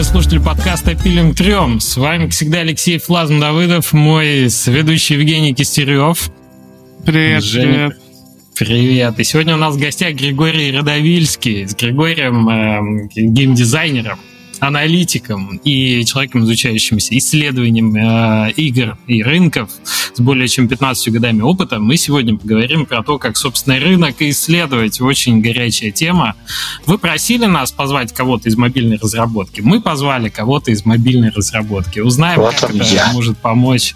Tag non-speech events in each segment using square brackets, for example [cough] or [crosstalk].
уважаемые слушатели подкаста «Пилим трем». С вами, как всегда, Алексей Флазм Давыдов, мой сведущий Евгений Кистерев. Привет, Женя. привет. Привет. И сегодня у нас в гостях Григорий Родовильский с Григорием, э, геймдизайнером аналитиком и человеком, изучающимся исследованием э, игр и рынков с более чем 15 годами опыта, мы сегодня поговорим про то, как, собственно, рынок исследовать. Очень горячая тема. Вы просили нас позвать кого-то из мобильной разработки. Мы позвали кого-то из мобильной разработки. Узнаем, вот как это я. может помочь.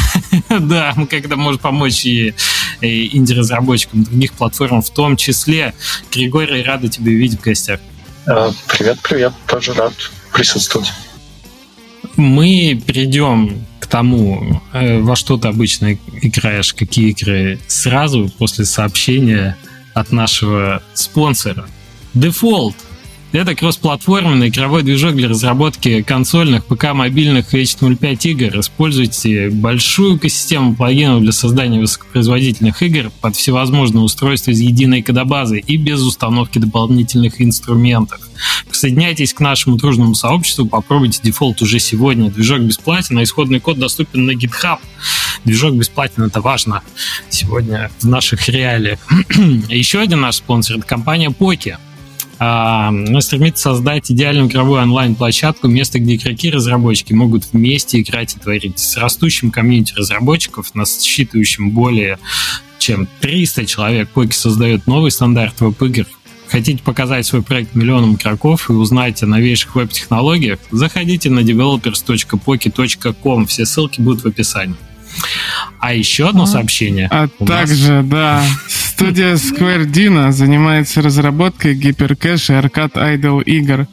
[laughs] да, как это может помочь и инди-разработчикам других платформ, в том числе. Григорий, рада тебя видеть в гостях. Э, привет, привет, тоже рад присутствовать. Мы перейдем к тому, э, во что ты обычно играешь, какие игры, сразу после сообщения от нашего спонсора. Default это кроссплатформенный игровой движок для разработки консольных, ПК, мобильных и HTML5 игр. Используйте большую экосистему плагинов для создания высокопроизводительных игр под всевозможные устройства из единой кодобазы и без установки дополнительных инструментов. Присоединяйтесь к нашему дружному сообществу, попробуйте дефолт уже сегодня. Движок бесплатен, а исходный код доступен на GitHub. Движок бесплатен, это важно сегодня в наших реалиях. [clears throat] Еще один наш спонсор – это компания Poki а, стремится создать идеальную игровую онлайн-площадку, место, где игроки и разработчики могут вместе играть и творить. С растущим комьюнити разработчиков, насчитывающим более чем 300 человек, Поки создает новый стандарт веб-игр. Хотите показать свой проект миллионам игроков и узнать о новейших веб-технологиях? Заходите на developers.poki.com, все ссылки будут в описании. А еще одно сообщение. А также, нас... да, студия Square Dino занимается разработкой гиперкэш и аркад айдол игр.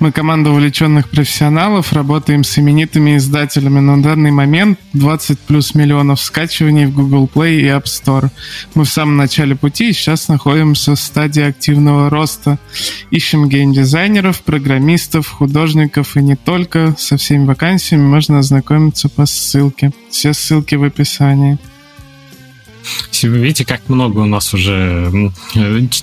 Мы команда увлеченных профессионалов, работаем с именитыми издателями. На данный момент 20 плюс миллионов скачиваний в Google Play и App Store. Мы в самом начале пути и сейчас находимся в стадии активного роста. Ищем геймдизайнеров, программистов, художников и не только. Со всеми вакансиями можно ознакомиться по ссылке. Все ссылки в описании. Вы видите, как много у нас уже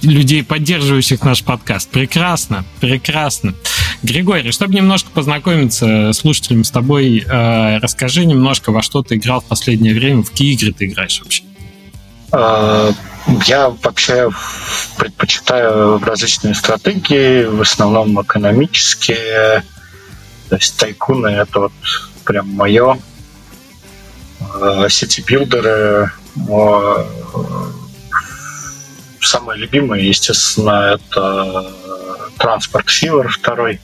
людей, поддерживающих наш подкаст. Прекрасно, прекрасно. Григорий, чтобы немножко познакомиться с слушателями с тобой, э, расскажи немножко, во что ты играл в последнее время, в какие игры ты играешь вообще? А, я вообще предпочитаю различные стратегии, в основном экономические. То есть тайкуны — это вот прям мое. Э, сети-билдеры. Э, самое любимое, естественно, это Транспорт Фивер второй.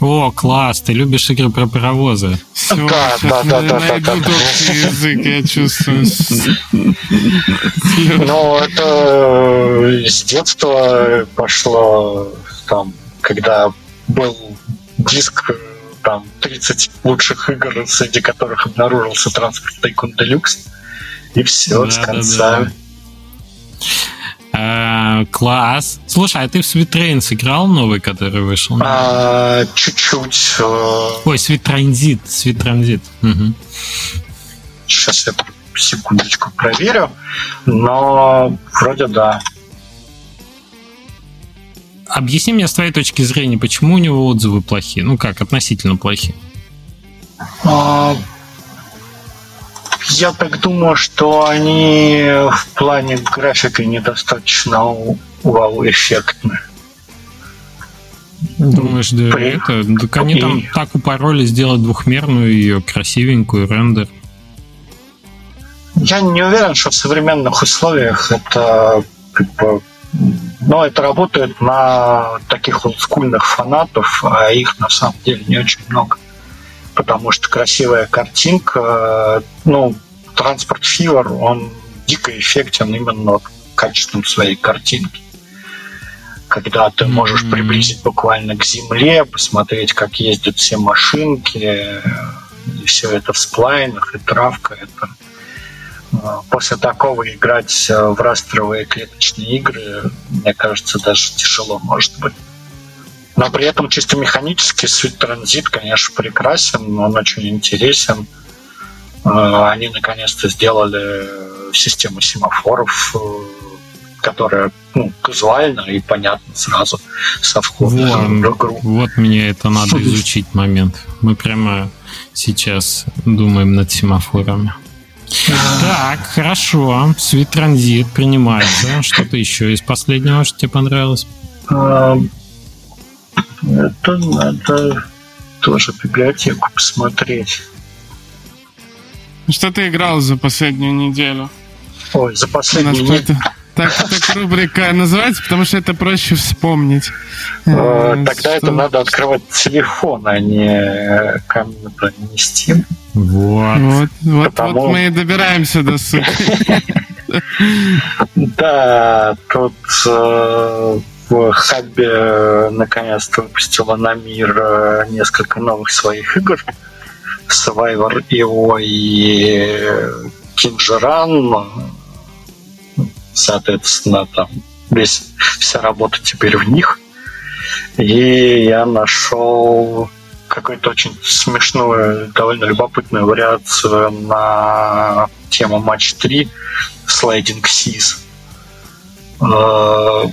О, класс, ты любишь игры про паровозы. Все, да, да, да, да, да, да. язык, я чувствую. Ну, это с детства пошло, там, когда был диск там 30 лучших игр, среди которых обнаружился транспорт Тайкун Делюкс. И все, да, с конца. Да, да. А, класс. Слушай, а ты в Train сыграл новый, который вышел? А, чуть-чуть. Э. Ой. Sweet Transit. Угу. Сейчас я секундочку проверю. Но вроде да. Объясни мне с твоей точки зрения, почему у него отзывы плохие? Ну как, относительно плохие? А, я так думаю, что они в плане графики недостаточно вау-эффектны. Думаешь, да, При... это? Так они и... там так упороли сделать двухмерную ее красивенькую рендер. Я не уверен, что в современных условиях это как бы, но это работает на таких олдскульных фанатов, а их на самом деле не очень много. Потому что красивая картинка, ну, транспорт Фивер, он дико эффектен именно качеством своей картинки. Когда ты можешь приблизить буквально к земле, посмотреть, как ездят все машинки, и все это в сплайнах, и травка, это после такого играть э, в растровые клеточные игры, мне кажется, даже тяжело может быть. Но при этом чисто механически Sweet Transit, конечно, прекрасен, он очень интересен. Э, они наконец-то сделали систему семафоров, э, которая ну, казуально и понятно сразу со входа вот, в игру. Вот мне это надо изучить момент. Мы прямо сейчас думаем над семафорами. Так, хорошо. Sweet Transit принимается. Что-то еще из последнего, что тебе понравилось? Это надо тоже библиотеку посмотреть. Что ты играл за последнюю неделю? Ой, за последнюю неделю. Так, так рубрика называется, потому что это проще вспомнить. Э, э, тогда это надо открывать телефон, а не компьютер, не Steam. Вот. Вот, вот, вот мы и добираемся до сути. Да, тут э, в Хабе наконец-то выпустила на мир несколько новых своих игр. Survivor EO и Кинжеран соответственно, там весь, вся работа теперь в них. И я нашел какую-то очень смешную, довольно любопытную вариацию на тему матч 3 Sliding Seas. Э,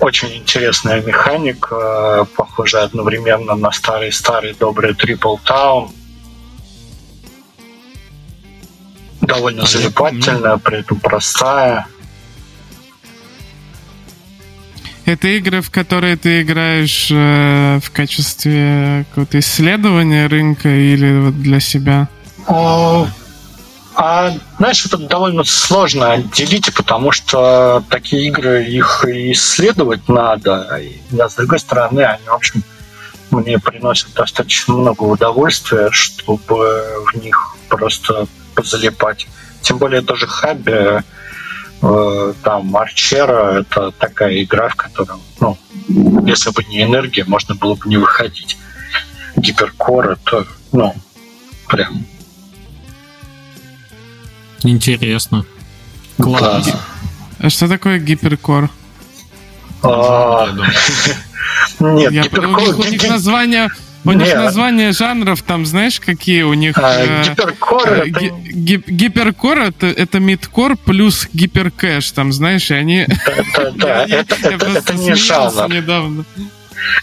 очень интересная механика, похожая одновременно на старый-старый добрый Triple Town. Довольно залипательная, при этом простая. Это игры, в которые ты играешь э, в качестве какого-то исследования рынка или вот для себя? А, а, знаешь, это довольно сложно отделить, потому что такие игры, их исследовать надо. А с другой стороны, они, в общем, мне приносят достаточно много удовольствия, чтобы в них просто позалипать. Тем более тоже хобби Э, там Арчера это такая игра, в которой, ну, если бы не энергия, можно было бы не выходить. Гиперкор это, ну, прям. Интересно. Класс. Да. А что такое гиперкор? А, [laughs] нет, гиперкор... У них [laughs] название у них название жанров там, знаешь, какие у них? А, э, гиперкор э, это... Ги, гиперкор это, это мидкор плюс гиперкэш, там, знаешь, и они... Да, [laughs] это, не жанр. Недавно.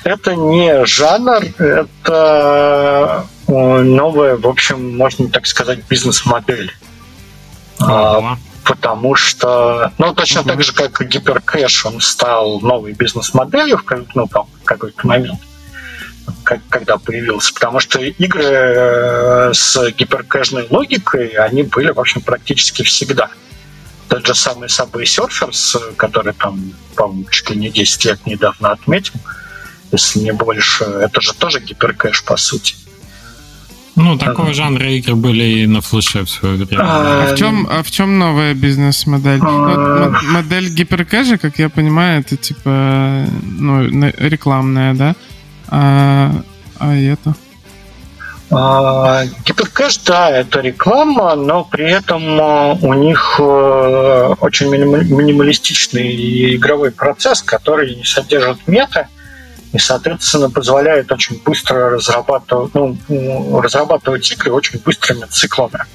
Это не жанр, это э, новая, в общем, можно так сказать, бизнес-модель. А, потому что, ну, точно так же, как гиперкэш, он стал новой бизнес-моделью ну, там, в какой-то момент как, когда появился, потому что игры э, с гиперкэшной логикой, они были, в общем, практически всегда. Тот же самый Subway Surfers, который там, по-моему, чуть ли не 10 лет недавно отметил, если не больше, это же тоже гиперкэш, по сути. Ну, такого жанра игры были и на флеше в свое время. А, а в чем, а в чем новая бизнес-модель? А... Вот, модель гиперкэша, как я понимаю, это типа ну, рекламная, да? А, а это? А, Гиперкэш, да, это реклама, но при этом а, у них э, очень минималистичный игровой процесс, который не содержит мета и, соответственно, позволяет очень быстро разрабатывать, ну, разрабатывать игры очень быстрыми циклами.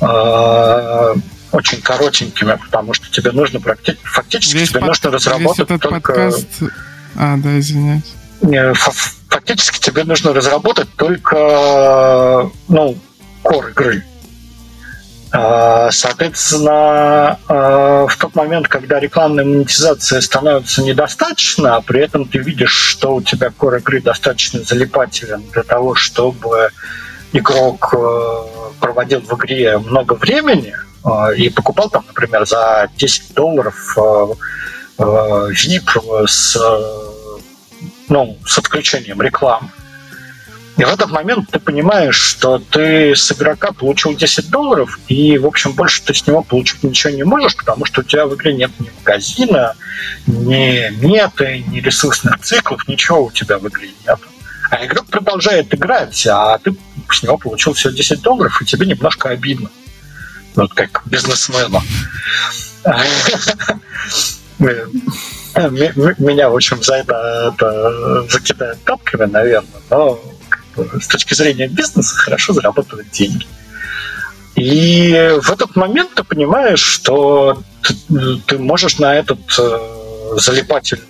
А, очень коротенькими, потому что тебе нужно практически, фактически весь тебе под, нужно разработать весь этот только... Подкаст... А, да, извиняюсь фактически тебе нужно разработать только ну, core игры. А, соответственно, а, в тот момент, когда рекламная монетизация становится недостаточно, а при этом ты видишь, что у тебя core игры достаточно залипателен для того, чтобы игрок э, проводил в игре много времени э, и покупал там, например, за 10 долларов VIP э, с ну, с отключением рекламы. И в этот момент ты понимаешь, что ты с игрока получил 10 долларов, и, в общем, больше ты с него получить ничего не можешь, потому что у тебя в игре нет ни магазина, ни меты, ни ресурсных циклов, ничего у тебя в игре нет. А игрок продолжает играть, а ты с него получил всего 10 долларов, и тебе немножко обидно. Вот как бизнесмену. [laughs] [laughs] Меня, в общем, за это, это закидают тапками, наверное, но с точки зрения бизнеса хорошо зарабатывать деньги. И в этот момент ты понимаешь, что ты, можешь на этот э, залипательный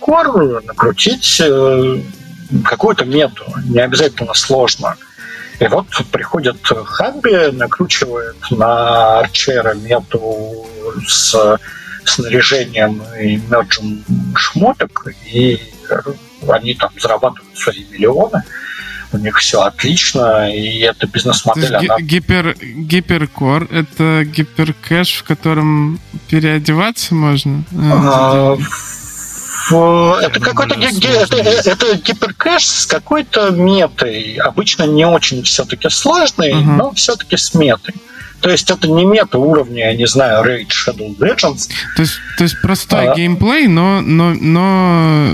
кор накрутить э, какую-то мету, не обязательно сложно. И вот приходит Хабби, накручивает на арчера мету с снаряжением и мерджем шмоток, и они там зарабатывают свои миллионы у них все отлично, и эта бизнес-модель, она... Гипер, гиперкор — это гиперкэш, в котором переодеваться можно? А, это какой-то это, это гиперкэш с какой-то метой. Обычно не очень все-таки сложный, uh-huh. но все-таки с метой. То есть это не мета уровня, я не знаю, Raid Shadow Legends. То есть, то есть простой а, геймплей, но, но, но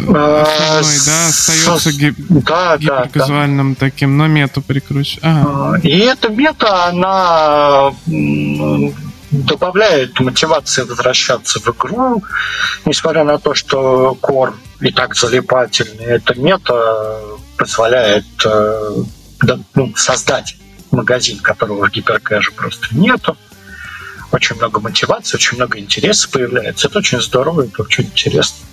а, основной, да, остается ги, да, гиперказуальным да, таким, но мету прикручивать. Ага. И эта мета, она добавляет мотивации возвращаться в игру, несмотря на то, что кор и так залипательный, эта мета позволяет э, ну, создать магазин, которого в гиперкэше просто нету. Очень много мотивации, очень много интереса появляется. Это очень здорово, это очень интересно.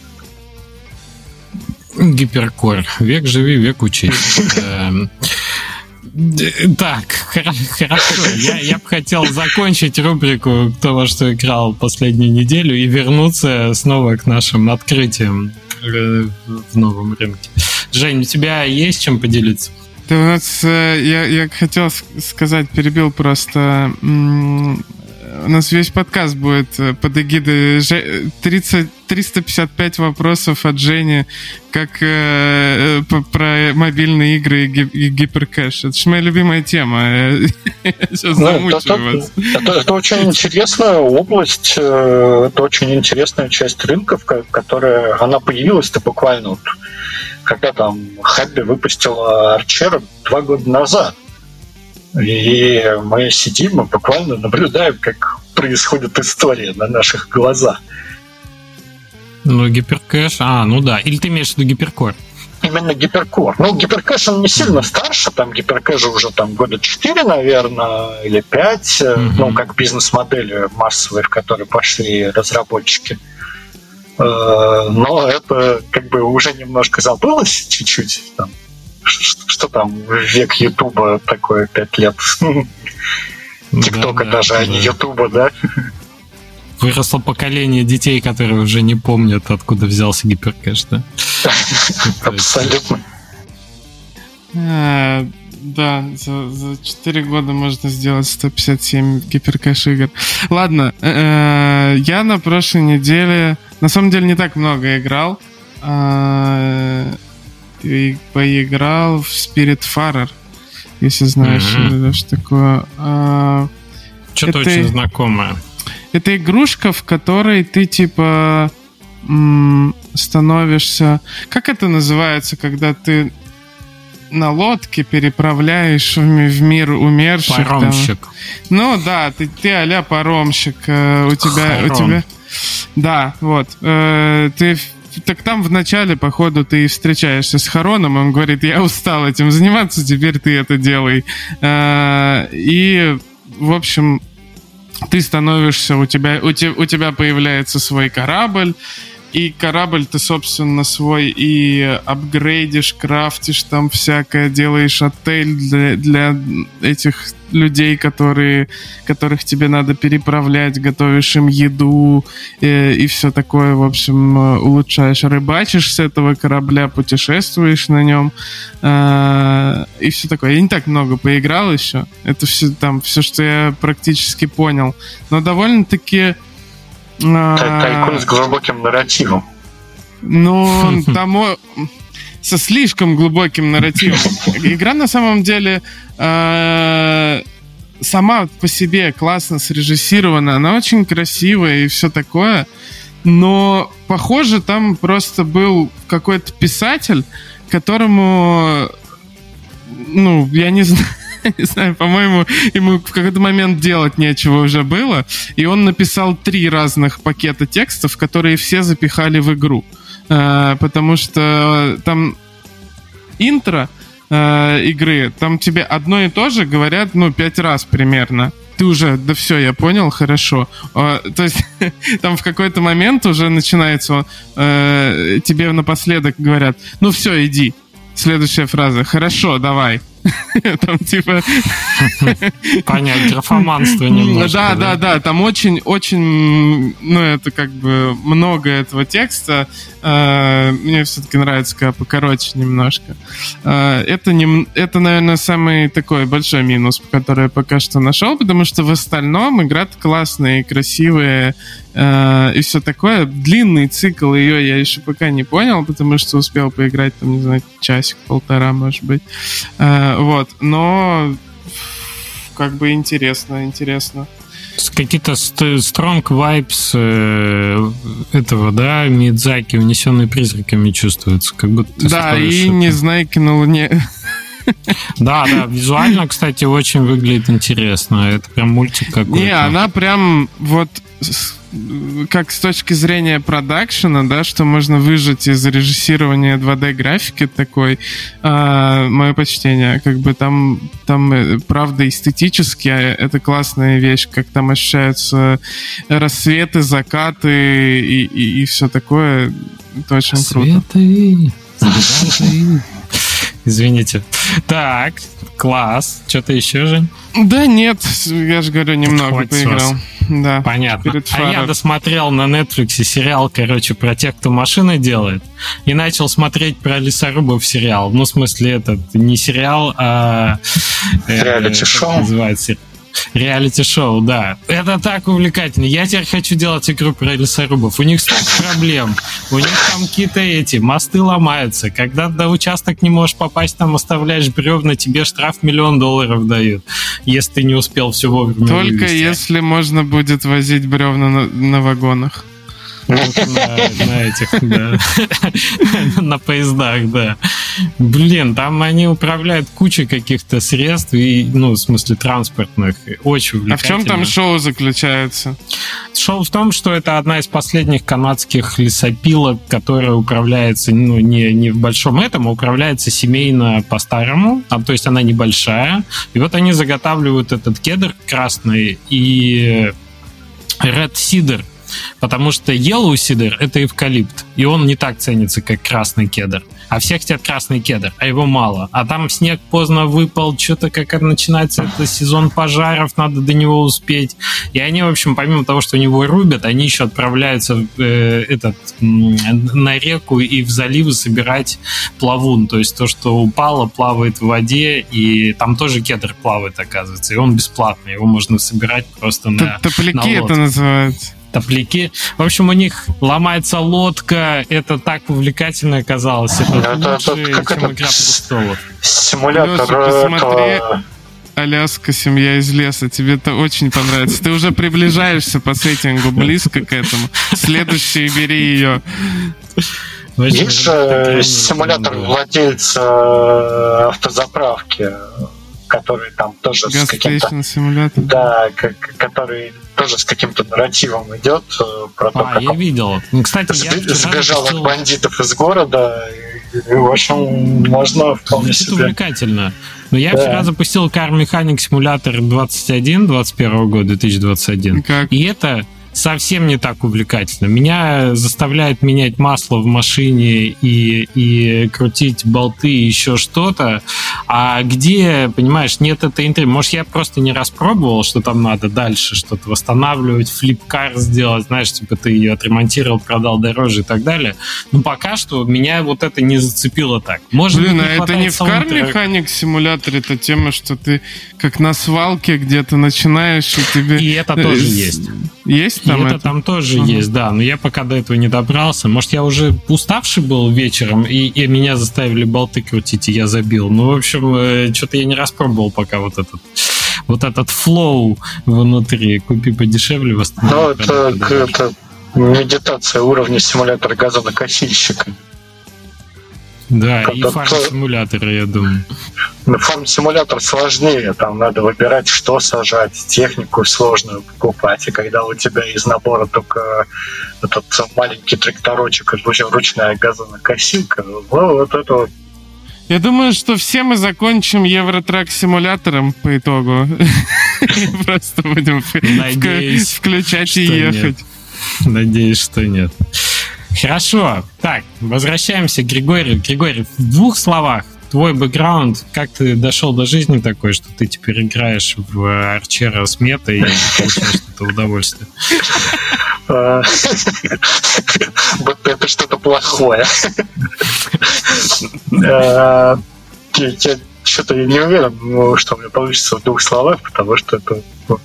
Гиперкор. Век живи, век учись. [laughs] Эм, так, хорошо. Я, я бы хотел закончить рубрику «Кто во что играл последнюю неделю» и вернуться снова к нашим открытиям э, в новом рынке. Жень, у тебя есть чем поделиться? Да у нас, э, я, я хотел сказать, перебил просто, у нас весь подкаст будет э, под эгидой 30, 355 вопросов от Жени, как э, про мобильные игры и, и гиперкэш. Это же моя любимая тема. Я [laughs] сейчас ну, замучаю вас. Это, это очень интересная область, это очень интересная часть рынков, которая, она появилась-то буквально вот когда там Хабби выпустила Арчера два года назад. И мы сидим и буквально наблюдаем, как происходит история на наших глазах. Ну, гиперкэш, а, ну да. Или ты имеешь в виду гиперкор? Именно гиперкор. Ну, гиперкэш, он не сильно старше, там гиперкэш уже там года 4, наверное, или 5, mm-hmm. ну, как бизнес-модели массовые, в которые пошли разработчики. Э, но это как бы уже немножко забылось чуть-чуть. Там, что там век Ютуба такое пять лет. ТикТока даже, а не Ютуба, да? Выросло поколение детей, которые уже не помнят, откуда взялся гиперкэш, да? [laughs] Абсолютно. А, да, за, за 4 года можно сделать 157 гиперкэш игр. Ладно, э, я на прошлой неделе, на самом деле не так много играл. Э, и поиграл в Spirit Farer, если знаешь, mm-hmm. что такое. Э, Что-то это, очень знакомое. Это игрушка, в которой ты типа становишься... Как это называется, когда ты на лодке переправляешь в мир умерших. Паромщик. Там. Ну да, ты, ты а-ля паромщик. Э, у тебя, у тебя... Да, вот. Э, ты так там вначале, походу, ты встречаешься с Хароном, он говорит, я устал этим заниматься, теперь ты это делай. Э, и, в общем, ты становишься, у тебя, у, te, у тебя появляется свой корабль, и корабль ты, собственно, свой и апгрейдишь, крафтишь там всякое, делаешь отель для, для этих людей, которые, которых тебе надо переправлять, готовишь им еду э, и все такое, в общем, улучшаешь, рыбачишь с этого корабля, путешествуешь на нем э, и все такое. Я не так много поиграл еще, это все там, все, что я практически понял, но довольно-таки Тайкун с глубоким нарративом. Ну, [laughs] там со слишком глубоким нарративом. Игра на самом деле э, сама по себе классно срежиссирована, она очень красивая и все такое, но похоже там просто был какой-то писатель, которому, ну, я не знаю, [laughs] не знаю, по-моему, ему в какой-то момент делать нечего уже было, и он написал три разных пакета текстов, которые все запихали в игру. Э, потому что там интро э, игры, там тебе одно и то же говорят, ну, пять раз примерно. ты уже, да все, я понял, хорошо. А, то есть [laughs] там в какой-то момент уже начинается, э, тебе напоследок говорят, ну все, иди. Следующая фраза, хорошо, давай. [laughs] Там типа... [laughs] Понять, графоманство немножко. Да, да, да, там очень, очень, ну это как бы много этого текста. Э, мне все-таки нравится, когда покороче немножко. Э, это, не, это, наверное, самый такой большой минус, который я пока что нашел, потому что в остальном игра классная, красивая э, и все такое. Длинный цикл ее я еще пока не понял, потому что успел поиграть там, не знаю, часик-полтора, может быть. Вот, но как бы интересно, интересно. Какие-то strong vibes э, этого, да, Мидзаки, унесенные призраками чувствуются, как будто Да, и не знайки на Луне. [laughs] Да, да, визуально, кстати, очень выглядит интересно. Это прям мультик какой-то. Не, она прям вот как с точки зрения продакшена, да, что можно выжать из режиссирования 2D графики такой, э, мое почтение, как бы там, там э, правда эстетически а, это классная вещь, как там ощущаются рассветы, закаты и, и, и все такое, это очень Рассветы, круто. Закаты. Извините. Так, класс. Что-то еще же? Да нет, я же говорю, немного Хватит поиграл. Да, Понятно. А я досмотрел на Netflix сериал, короче, про тех, кто машины делает, и начал смотреть про лесорубов сериал. Ну, в смысле, этот не сериал, а... Реалити-шоу. Называется Реалити-шоу, да. Это так увлекательно. Я теперь хочу делать игру про лесорубов. У них столько проблем. У них там какие-то эти, мосты ломаются. Когда до участок не можешь попасть, там оставляешь бревна, тебе штраф миллион долларов дают, если ты не успел все вовремя Только вывести. если можно будет возить бревна на, на вагонах. На, этих, да. [laughs] на поездах, да. Блин, там они управляют кучей каких-то средств, и, ну, в смысле, транспортных. Очень. А в чем там шоу заключается? Шоу в том, что это одна из последних канадских лесопилок, которая управляется, ну, не, не в большом этом, а управляется семейно по-старому, а, то есть она небольшая. И вот они заготавливают этот кедр красный и Red Cider, Потому что yellow cedar — это эвкалипт, и он не так ценится, как красный кедр. А всех хотят красный кедр, а его мало. А там снег поздно выпал, что-то как начинается это сезон пожаров, надо до него успеть. И они, в общем, помимо того, что они его рубят, они еще отправляются э, этот, на реку и в заливы собирать плавун. То есть то, что упало, плавает в воде, и там тоже кедр плавает, оказывается. И он бесплатный, его можно собирать просто на Топляки на это называется топляки. В общем, у них ломается лодка. Это так увлекательно оказалось. Это, это лучше, это, чем это, «Игра престолов». Симулятор Леша, посмотри. Аляска, семья из леса. Тебе это очень понравится. Ты уже приближаешься по сеттингу близко к этому. Следующий бери ее. Есть же симулятор владельца э, автозаправки который там тоже Gas с каким-то... Да, который тоже с каким-то нарративом идет э, про то, а, как я видел. Кстати, я сбежал от бандитов из города. И, в общем, можно вполне себе... Увлекательно. Но я да. вчера запустил Car Mechanic Simulator 21 21 года, 2021. Как? И это совсем не так увлекательно. Меня заставляет менять масло в машине и, и крутить болты и еще что-то. А где, понимаешь, нет этой интриги. Может, я просто не распробовал, что там надо дальше что-то восстанавливать, флипкар сделать, знаешь, типа ты ее отремонтировал, продал дороже и так далее. Но пока что меня вот это не зацепило так. Может Блин, а это не в Car Mechanic симуляторе, это тема, что ты как на свалке где-то начинаешь, и тебе... И это тоже есть. Есть там? И это, это там тоже uh-huh. есть, да. Но я пока до этого не добрался. Может, я уже уставший был вечером, и, и меня заставили болты крутить, и я забил. Ну, в общем, э, что-то я не распробовал пока вот этот вот этот флоу внутри. Купи подешевле, восстанови. Ну, это, это медитация уровня симулятора газонокосильщика. Да, и фарм-симулятор, я думаю. Ну, фарм-симулятор сложнее, там надо выбирать, что сажать, технику сложную покупать, и когда у тебя из набора только этот маленький тракторочек, ручная газонокосилка, ну, вот это вот Я думаю, что все мы закончим Евротрак симулятором по итогу. [laughs] Просто будем включать и ехать. Надеюсь, что нет. Хорошо. Так, возвращаемся к Григорию. Григорий, в двух словах, твой бэкграунд, как ты дошел до жизни такой, что ты теперь играешь в Арчера с метой и получаешь это удовольствие? Вот это что-то плохое. Я что-то не уверен, что у меня получится в двух словах, потому что это ну,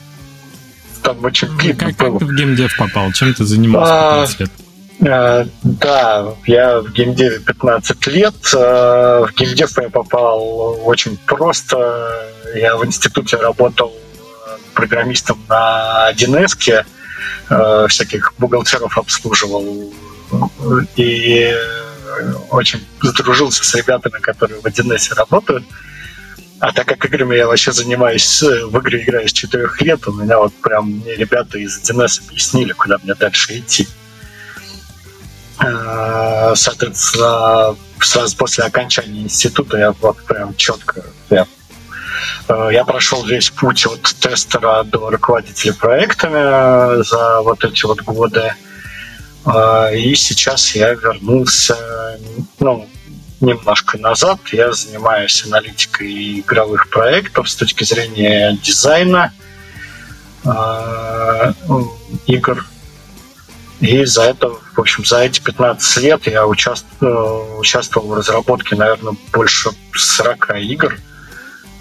там очень как, как ты в геймдев попал? Чем ты занимался 15 лет? А, да, я в геймдеве 15 лет. А, в геймдев я попал очень просто. Я в институте работал программистом на 1С, всяких бухгалтеров обслуживал. И очень задружился с ребятами, которые в 1С работают. А так как играми я вообще занимаюсь, в игры играю с 4 лет, у меня вот прям мне ребята из 1С объяснили, куда мне дальше идти. Э, соответственно, сразу после окончания института я вот прям четко я, э, я прошел весь путь от тестера до руководителя проектами за вот эти вот годы. Э, и сейчас я вернулся, ну, немножко назад. Я занимаюсь аналитикой игровых проектов с точки зрения дизайна игр и за это, в общем, за эти 15 лет я участвовал, участвовал в разработке, наверное, больше 40 игр,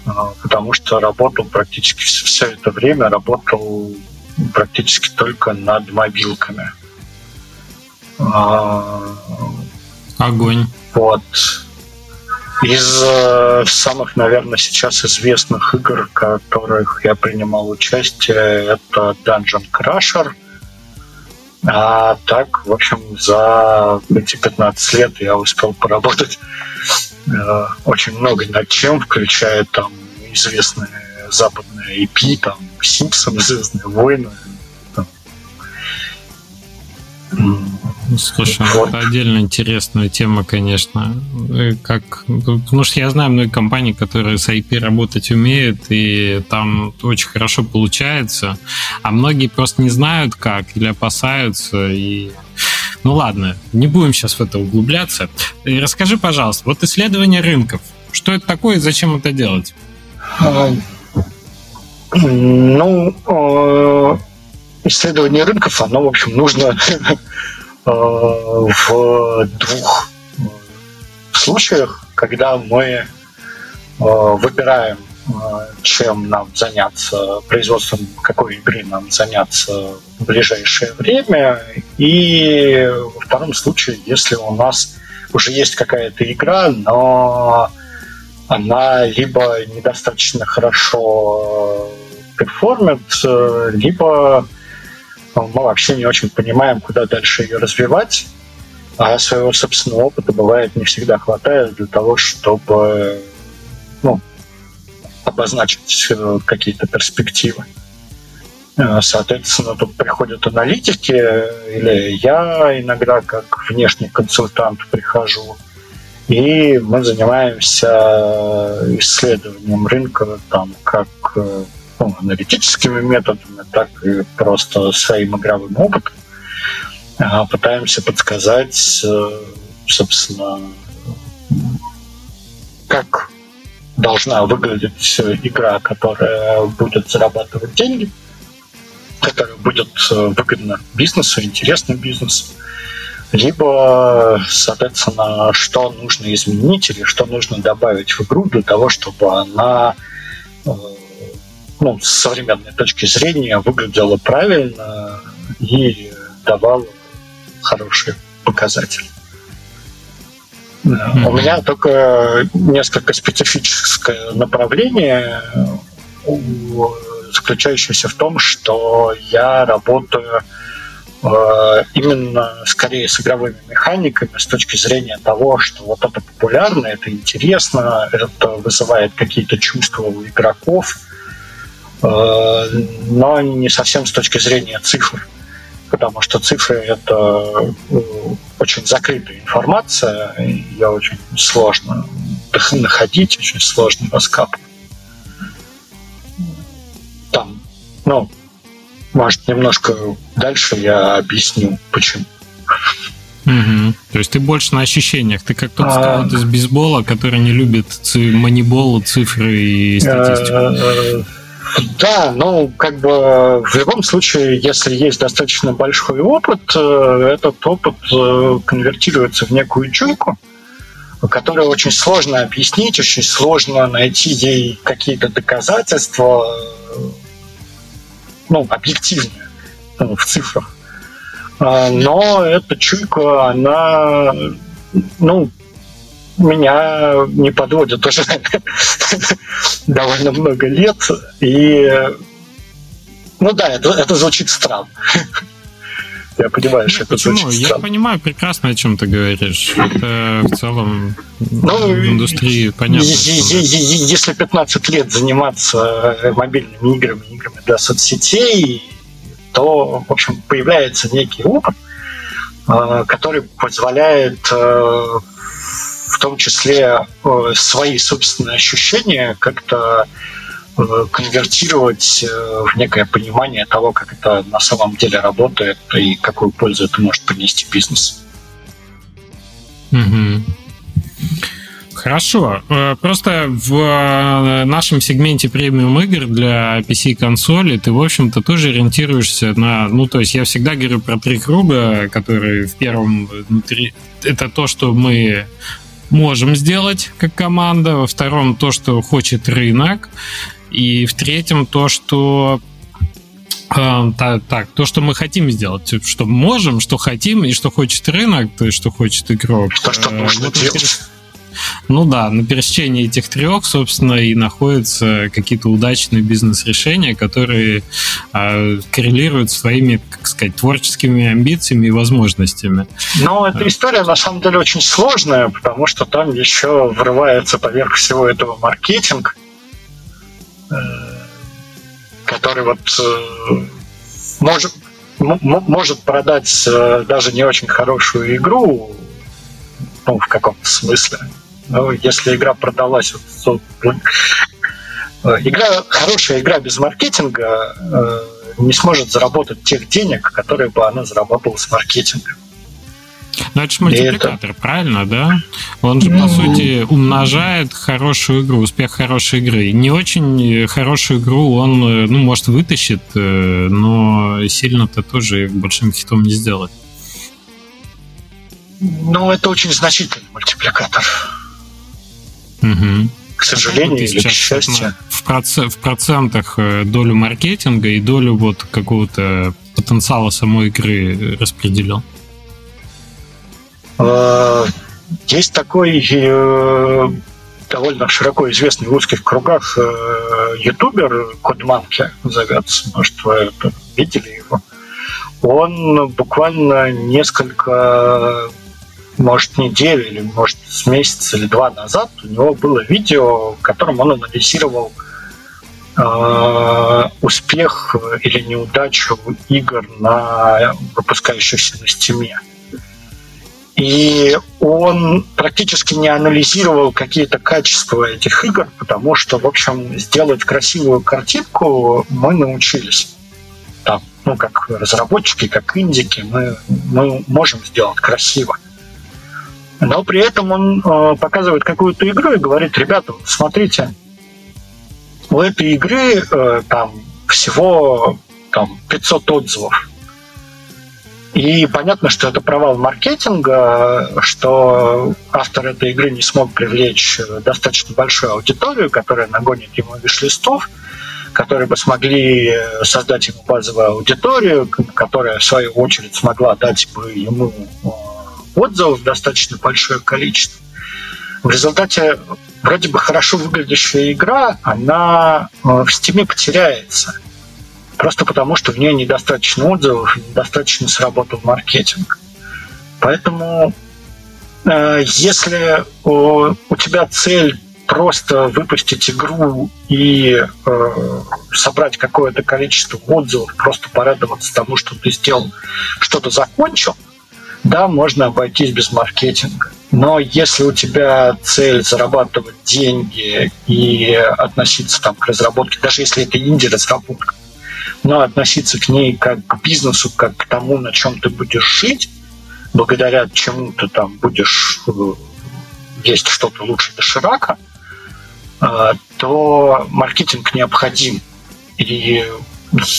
а, потому что работал практически все это время, работал практически только над мобилками. А, Огонь. Вот. Из э, самых, наверное, сейчас известных игр, в которых я принимал участие, это Dungeon Crusher – а так, в общем, за эти 15 лет я успел поработать э, очень много над чем, включая там известные западные IP, там Симпсон, Звездные войны. Слушай, ну, вот. это отдельно интересная тема, конечно. Как, потому что я знаю многие компании, которые с IP работать умеют, и там очень хорошо получается, а многие просто не знают как или опасаются. И... Ну ладно, не будем сейчас в это углубляться. И расскажи, пожалуйста, вот исследование рынков. Что это такое и зачем это делать? [clears throat] Ну, э, исследование рынков, оно, в общем, нужно Э, в двух э, случаях, когда мы э, выбираем, чем нам заняться, производством какой игры нам заняться в ближайшее время. И во втором случае, если у нас уже есть какая-то игра, но она либо недостаточно хорошо перформит, либо мы вообще не очень понимаем, куда дальше ее развивать, а своего собственного опыта бывает не всегда хватает для того, чтобы ну, обозначить э, какие-то перспективы. Э, соответственно, тут приходят аналитики, или я иногда как внешний консультант прихожу, и мы занимаемся исследованием рынка, там, как э, аналитическими методами, так и просто своим игровым опытом. А, пытаемся подсказать, э, собственно, как должна выглядеть игра, которая будет зарабатывать деньги, которая будет э, выгодна бизнесу, интересна бизнесу, либо, соответственно, что нужно изменить или что нужно добавить в игру для того, чтобы она э, ну, с современной точки зрения выглядело правильно и давало хороший показатель. Mm-hmm. У меня только несколько специфическое направление, заключающееся в том, что я работаю э, именно скорее с игровыми механиками с точки зрения того, что вот это популярно, это интересно, это вызывает какие-то чувства у игроков, но не совсем с точки зрения цифр, потому что цифры — это э, очень закрытая информация, ее очень сложно находить очень сложно раскапывать. Там, ну, может, немножко дальше я объясню, почему. Угу. То есть ты больше на ощущениях. Ты как тот а... скаут из бейсбола, который не любит ци- манибол, цифры и статистику. Э, да, ну, как бы в любом случае, если есть достаточно большой опыт, э, этот опыт э, конвертируется в некую чуйку, которую очень сложно объяснить, очень сложно найти ей какие-то доказательства, ну, объективные в цифрах. А, но эта чуйка, она, ну, меня не подводит уже [laughs] довольно много лет. И, ну да, это, это звучит странно. [laughs] Я понимаю, что это Почему? звучит странно. Я понимаю прекрасно, о чем ты говоришь. Это в целом ну, в индустрии понятно. Если 15 лет заниматься мобильными играми, играми для соцсетей, то, в общем, появляется некий опыт, э, который позволяет э, в том числе э, свои собственные ощущения как-то конвертировать в некое понимание того, как это на самом деле работает и какую пользу это может принести бизнесу. Угу. Хорошо. Э, просто в э, нашем сегменте премиум игр для PC-консоли ты, в общем-то, тоже ориентируешься на... Ну, то есть я всегда говорю про три круга, которые в первом. Это то, что мы можем сделать как команда, во втором то, что хочет рынок, и в третьем то, что Uh, так, так, то, что мы хотим сделать, что можем, что хотим и что хочет рынок, то есть что хочет игрок. То, что нужно uh, делать. Ну да, на пересечении этих трех, собственно, и находятся какие-то удачные бизнес-решения, которые э, коррелируют с твоими, как сказать, творческими амбициями и возможностями. Ну, эта история на самом деле очень сложная, потому что там еще врывается поверх всего этого маркетинг, э, который вот э, может, может продать э, даже не очень хорошую игру, ну, в каком-то смысле. Ну, если игра продалась, то, э, игра, хорошая игра без маркетинга э, не сможет заработать тех денег, которые бы она заработала с маркетингом. Ну, это же мультипликатор, это... правильно, да? Он же, по mm-hmm. сути, умножает хорошую игру, успех хорошей игры. Не очень хорошую игру он, э, ну, может, вытащит, но сильно-то тоже большим хитом не сделает. Ну, это очень значительный мультипликатор. Угу. К сожалению или к счастью. В, проц... в процентах э, долю маркетинга и долю вот какого-то потенциала самой игры распределил? А, есть такой э, довольно широко известный в узких кругах э, ютубер Кодманки зовется, может, вы видели его. Он буквально несколько может, неделю или, может, с месяца или два назад у него было видео, в котором он анализировал э, успех или неудачу игр на выпускающихся на стиме. И он практически не анализировал какие-то качества этих игр, потому что, в общем, сделать красивую картинку мы научились. Там, ну, как разработчики, как индики, мы, мы можем сделать красиво но при этом он э, показывает какую-то игру и говорит, ребята, смотрите, у этой игры э, там всего там, 500 отзывов. И понятно, что это провал маркетинга, что автор этой игры не смог привлечь достаточно большую аудиторию, которая нагонит ему виш-листов, которые бы смогли создать ему базовую аудиторию, которая, в свою очередь, смогла дать бы ему э, отзывов достаточно большое количество. В результате вроде бы хорошо выглядящая игра, она э, в стиме потеряется. Просто потому, что в ней недостаточно отзывов, недостаточно сработал маркетинг. Поэтому э, если у, тебя цель просто выпустить игру и э, собрать какое-то количество отзывов, просто порадоваться тому, что ты сделал, что-то закончил, да, можно обойтись без маркетинга. Но если у тебя цель зарабатывать деньги и относиться там к разработке, даже если это инди-разработка, но относиться к ней как к бизнесу, как к тому, на чем ты будешь жить, благодаря чему ты там будешь э, есть что-то лучше доширака, э, то маркетинг необходим. И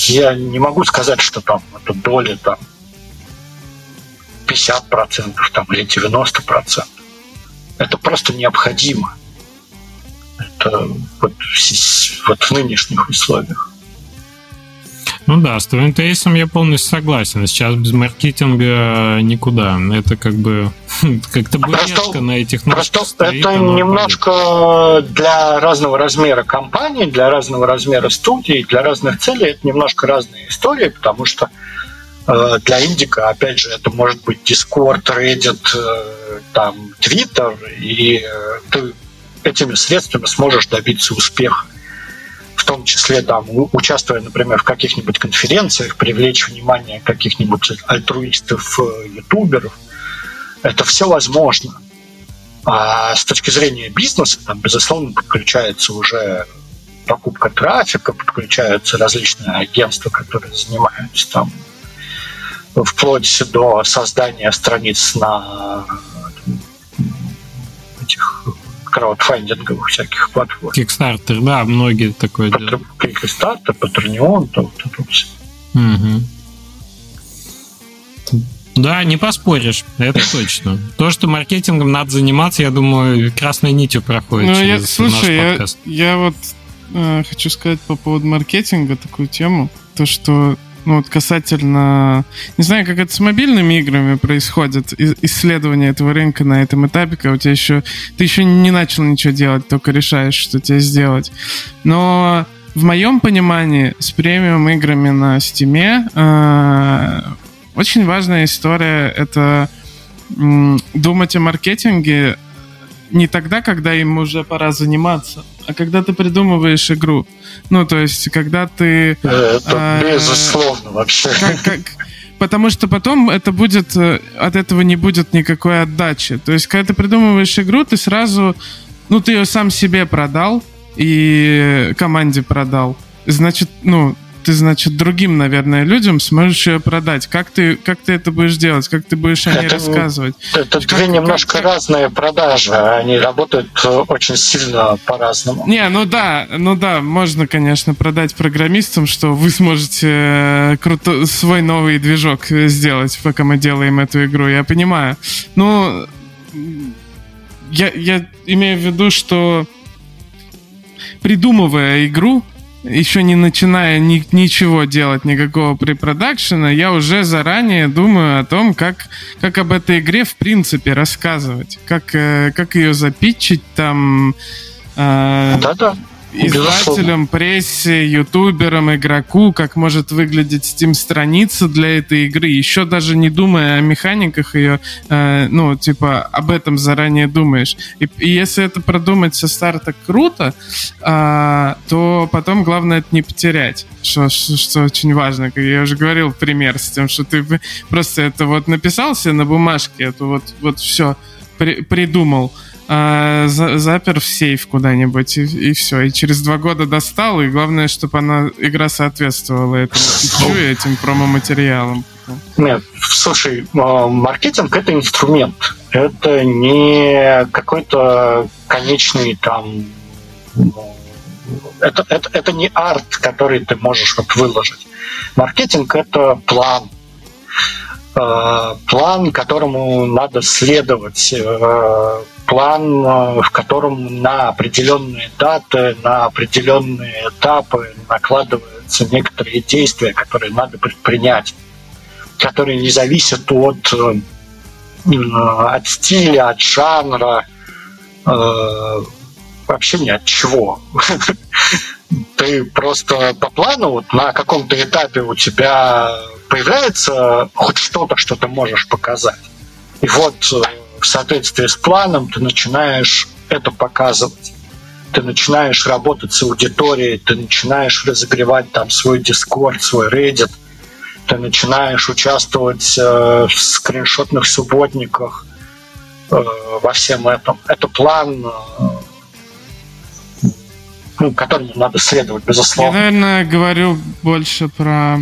я не могу сказать, что там эта доля там 50% там, или 90%. Это просто необходимо. Это вот, вот в нынешних условиях. Ну да, с твоим тезисом я полностью согласен. Сейчас без маркетинга никуда. Это как бы [laughs] как-то бурежка на этих Просто стоит, это немножко для разного размера компаний, для разного размера студий, для разных целей это немножко разные истории, потому что для индика, опять же, это может быть Discord, Reddit, э, там, Twitter, и э, ты этими средствами сможешь добиться успеха в том числе там, участвуя, например, в каких-нибудь конференциях, привлечь внимание каких-нибудь альтруистов, э, ютуберов. Это все возможно. А с точки зрения бизнеса, там, безусловно, подключается уже покупка трафика, подключаются различные агентства, которые занимаются там вплоть до создания страниц на этих краудфандинговых всяких платформ. Kickstarter, да, многие такое Патр... делают. Kickstarter, Patreon, то вот это все. Угу. Да, не поспоришь, это точно. То, что маркетингом надо заниматься, я думаю, красной нитью проходит ну, через я, слушай, наш подкаст. Я, я вот э, хочу сказать по поводу маркетинга такую тему, то, что ну, вот касательно... Не знаю, как это с мобильными играми происходит, исследование этого рынка на этом этапе, когда у тебя еще... Ты еще не начал ничего делать, только решаешь, что тебе сделать. Но в моем понимании с премиум играми на Steam э, очень важная история — это э, думать о маркетинге не тогда, когда им уже пора заниматься, а когда ты придумываешь игру. Ну, то есть, когда ты... Это а, безусловно вообще. Как, как, потому что потом это будет... Э, от этого не будет никакой отдачи. То есть, когда ты придумываешь игру, ты сразу... Ну, ты ее сам себе продал и команде продал. Значит, ну, ты, значит, другим, наверное, людям сможешь ее продать. Как ты, как ты это будешь делать? Как ты будешь о ней это, рассказывать? Это как, две немножко как... разные продажи. Они работают очень сильно по-разному. Не, ну да, ну да, можно, конечно, продать программистам, что вы сможете э, круто свой новый движок сделать, пока мы делаем эту игру. Я понимаю. Ну, я, я имею в виду, что придумывая игру, еще не начиная ни, ничего делать, никакого препродакшена, я уже заранее думаю о том, как, как об этой игре в принципе рассказывать, как, э, как ее запитчить там. Э, Да-да издателям, прессе, ютуберам, игроку, как может выглядеть Steam-страница для этой игры, еще даже не думая о механиках ее, э, ну, типа, об этом заранее думаешь. И, и если это продумать со старта круто, э, то потом главное это не потерять, что, что, что очень важно. Как я уже говорил пример с тем, что ты просто это вот написал себе на бумажке, это вот, вот все при, придумал, а, за, запер в сейф куда-нибудь и, и все. И через два года достал, и главное, чтобы она игра соответствовала этому и этим промо-материалам. Нет, слушай, а, маркетинг это инструмент. Это не какой-то конечный там это, это, это не арт, который ты можешь вот выложить. Маркетинг это план, Э, план, которому надо следовать, э, план, э, в котором на определенные даты, на определенные этапы накладываются некоторые действия, которые надо предпринять, которые не зависят от, от стиля, от жанра, вообще ни от чего. [laughs] Ты просто по плану вот на каком-то этапе у тебя появляется хоть что-то, что ты можешь показать. И вот э, в соответствии с планом ты начинаешь это показывать. Ты начинаешь работать с аудиторией, ты начинаешь разогревать там свой Discord, свой Reddit, ты начинаешь участвовать э, в скриншотных субботниках, во всем этом. Это план, ну, которому надо следовать, безусловно. Я, наверное, говорю больше про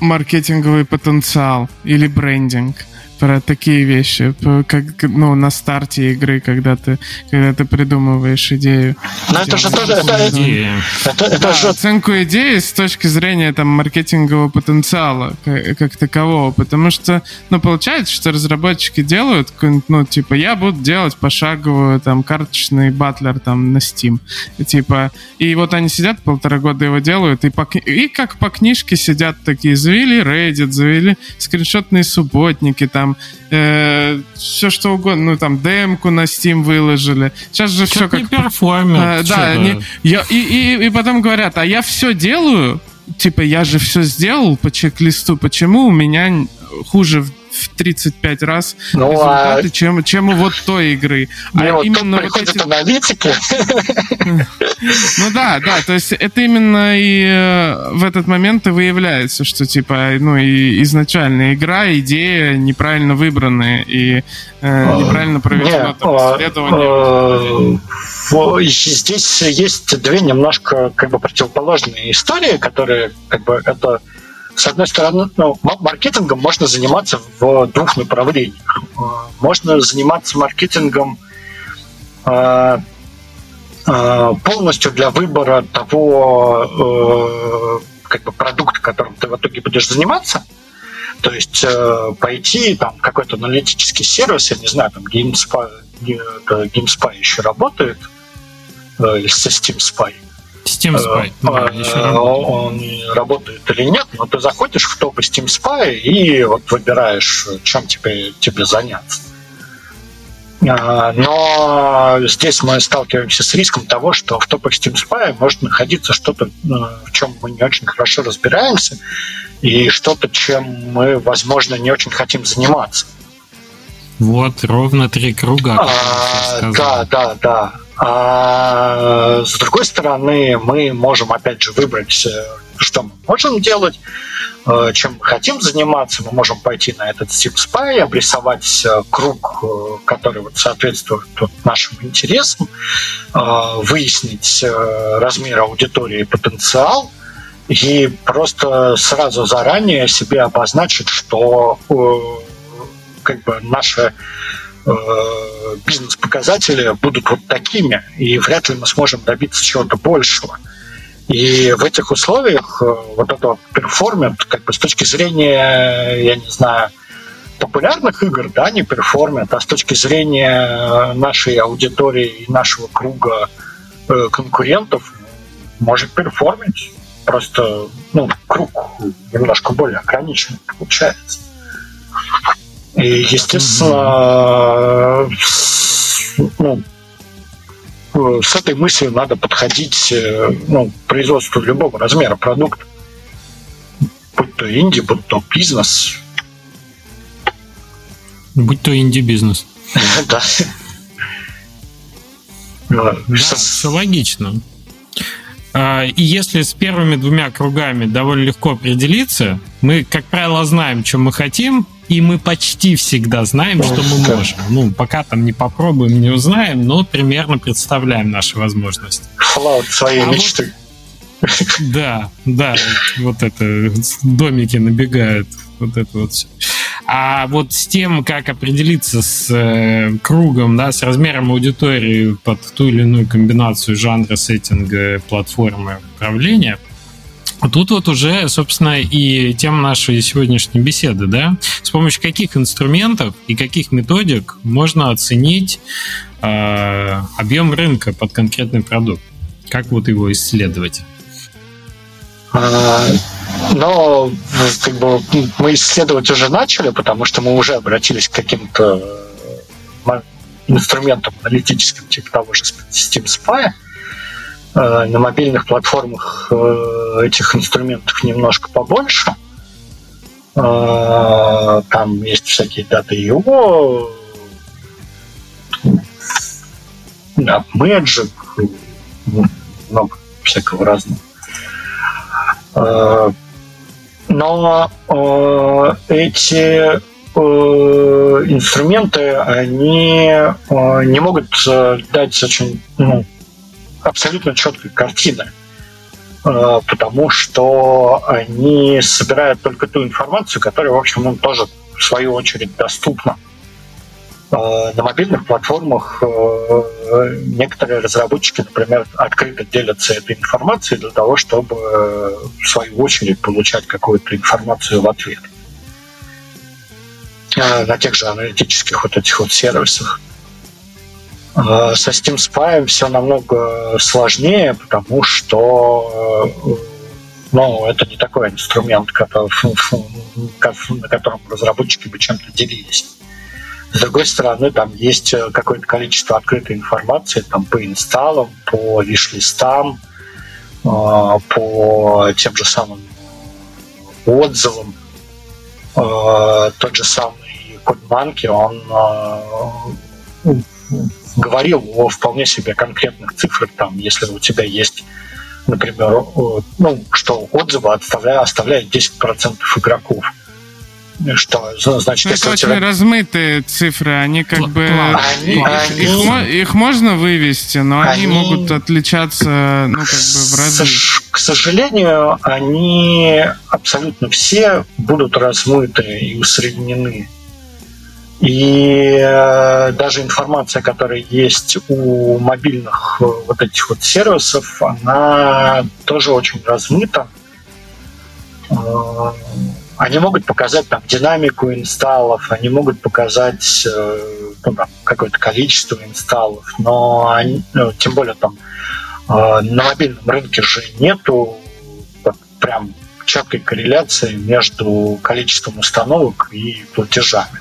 маркетинговый потенциал или брендинг про такие вещи, как ну на старте игры, когда ты когда ты придумываешь идею. Но это же тоже это, идея. это, это да, же... оценку идеи с точки зрения там маркетингового потенциала как, как такового, потому что ну получается, что разработчики делают, ну типа я буду делать пошаговую там карточный battler там на Steam, типа и вот они сидят полтора года его делают и по, и как по книжке сидят такие завели Reddit, завели скриншотные субботники там там э, все что угодно, ну там демку на Steam выложили. Сейчас же все как... Не перформит, э, да, не, я, и, и, и потом говорят, а я все делаю, типа я же все сделал по чек-листу, почему у меня хуже в 35 раз ну, результаты, а... чем, чем у вот той игры. а вот именно вот эти... аналитики. [laughs] Ну да, да, то есть это именно и э, в этот момент и выявляется, что типа, ну и изначально игра, идея неправильно выбраны и э, неправильно проведено там, а, исследование. Э, здесь есть две немножко как бы противоположные истории, которые как бы это с одной стороны, ну, маркетингом можно заниматься в двух направлениях. Э, можно заниматься маркетингом э, э, полностью для выбора того как бы продукта, которым ты в итоге будешь заниматься. То есть пойти там какой-то аналитический сервис, я не знаю, там GameSpy, GameSpy еще работает, или Steam Spy, Steam Spy. Да, еще он работает или нет, но ты заходишь в топы Steam Spy и вот выбираешь, чем тебе, тебе заняться. А, но здесь мы сталкиваемся с риском того, что в топах Steam Spy может находиться что-то, в чем мы не очень хорошо разбираемся, и что-то, чем мы, возможно, не очень хотим заниматься. Вот, ровно три круга. А, да, да, да. А с другой стороны, мы можем, опять же, выбрать, э, что мы можем делать, э, чем мы хотим заниматься. Мы можем пойти на этот Steam обрисовать э, круг, который вот соответствует нашим интересам, выяснить размер аудитории и потенциал, и просто сразу заранее себе обозначить, что как бы наша бизнес-показатели будут вот такими, и вряд ли мы сможем добиться чего-то большего. И в этих условиях э, вот это перформит, как бы с точки зрения, я не знаю, популярных игр, да, не перформят, а с точки зрения нашей аудитории и нашего круга э, конкурентов может перформить. Просто ну, круг немножко более ограничен получается. И, естественно, ну, с этой мыслью надо подходить э, ну, к производству любого размера продукта. Будь то инди, будь то бизнес. Будь то инди-бизнес. [laughs] Да. Все логично. А, и если с первыми двумя кругами довольно легко определиться, мы, как правило, знаем, что мы хотим, и мы почти всегда знаем, что мы можем. Ну, пока там не попробуем, не узнаем, но примерно представляем наши возможности. Fallout своей а мечты. Вот, да, да, вот это домики набегают, вот это вот все. А вот с тем, как определиться с э, кругом, да, с размером аудитории под ту или иную комбинацию жанра, сеттинга, платформы управления, Тут вот уже, собственно, и тема нашей сегодняшней беседы, да, с помощью каких инструментов и каких методик можно оценить э, объем рынка под конкретный продукт, как вот его исследовать? А, но как бы, мы исследовать уже начали, потому что мы уже обратились к каким-то э, инструментам аналитическим, типа того же Steam Spy, Э, на мобильных платформах э, этих инструментов немножко побольше. Там есть всякие даты его, Magic, много всякого разного. Но эти инструменты, они не могут дать очень ну, абсолютно четкой картины, потому что они собирают только ту информацию, которая, в общем, им тоже в свою очередь доступна. Э, на мобильных платформах э, некоторые разработчики, например, открыто делятся этой информацией для того, чтобы э, в свою очередь получать какую-то информацию в ответ на тех же аналитических вот этих вот сервисах. Со Steam Spy все намного сложнее, потому что ну, это не такой инструмент, [laughs] на котором разработчики бы чем-то делились. С другой стороны, там есть э, какое-то количество открытой информации там, по инсталлам, по виш-листам, э, по тем же самым отзывам. Э, тот же самый CodeMonkey, он говорил о вполне себе конкретных цифрах, там, если у тебя есть например, ну, что отзывы оставляют 10% игроков что значит, ну, это очень тебя... размытые цифры, они как Пл- бы они, их, они... Их, их можно вывести, но они... они могут отличаться, ну как бы в разы. К сожалению, они абсолютно все будут размыты и усреднены. И э, даже информация, которая есть у мобильных э, вот этих вот сервисов, она тоже очень размыта. Они могут показать там динамику инсталлов, они могут показать э, ну, там, какое-то количество инсталлов, но они, ну, тем более там э, на мобильном рынке же нету вот, прям четкой корреляции между количеством установок и платежами.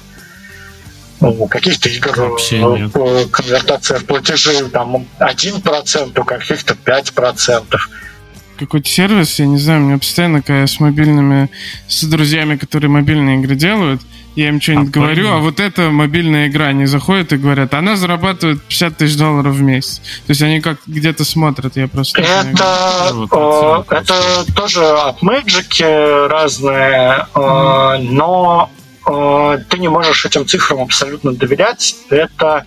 Ну, у каких-то игр э, конвертация в платежи там 1%, у каких-то 5% какой-то сервис, я не знаю, у меня постоянно, когда я с мобильными, с друзьями, которые мобильные игры делают, я им что-нибудь а, говорю, а вот эта мобильная игра, они заходят и говорят, она зарабатывает 50 тысяч долларов в месяц. То есть они как где-то смотрят, я просто... Это, о, это тоже от Magic разные, mm. но ты не можешь этим цифрам абсолютно доверять. Это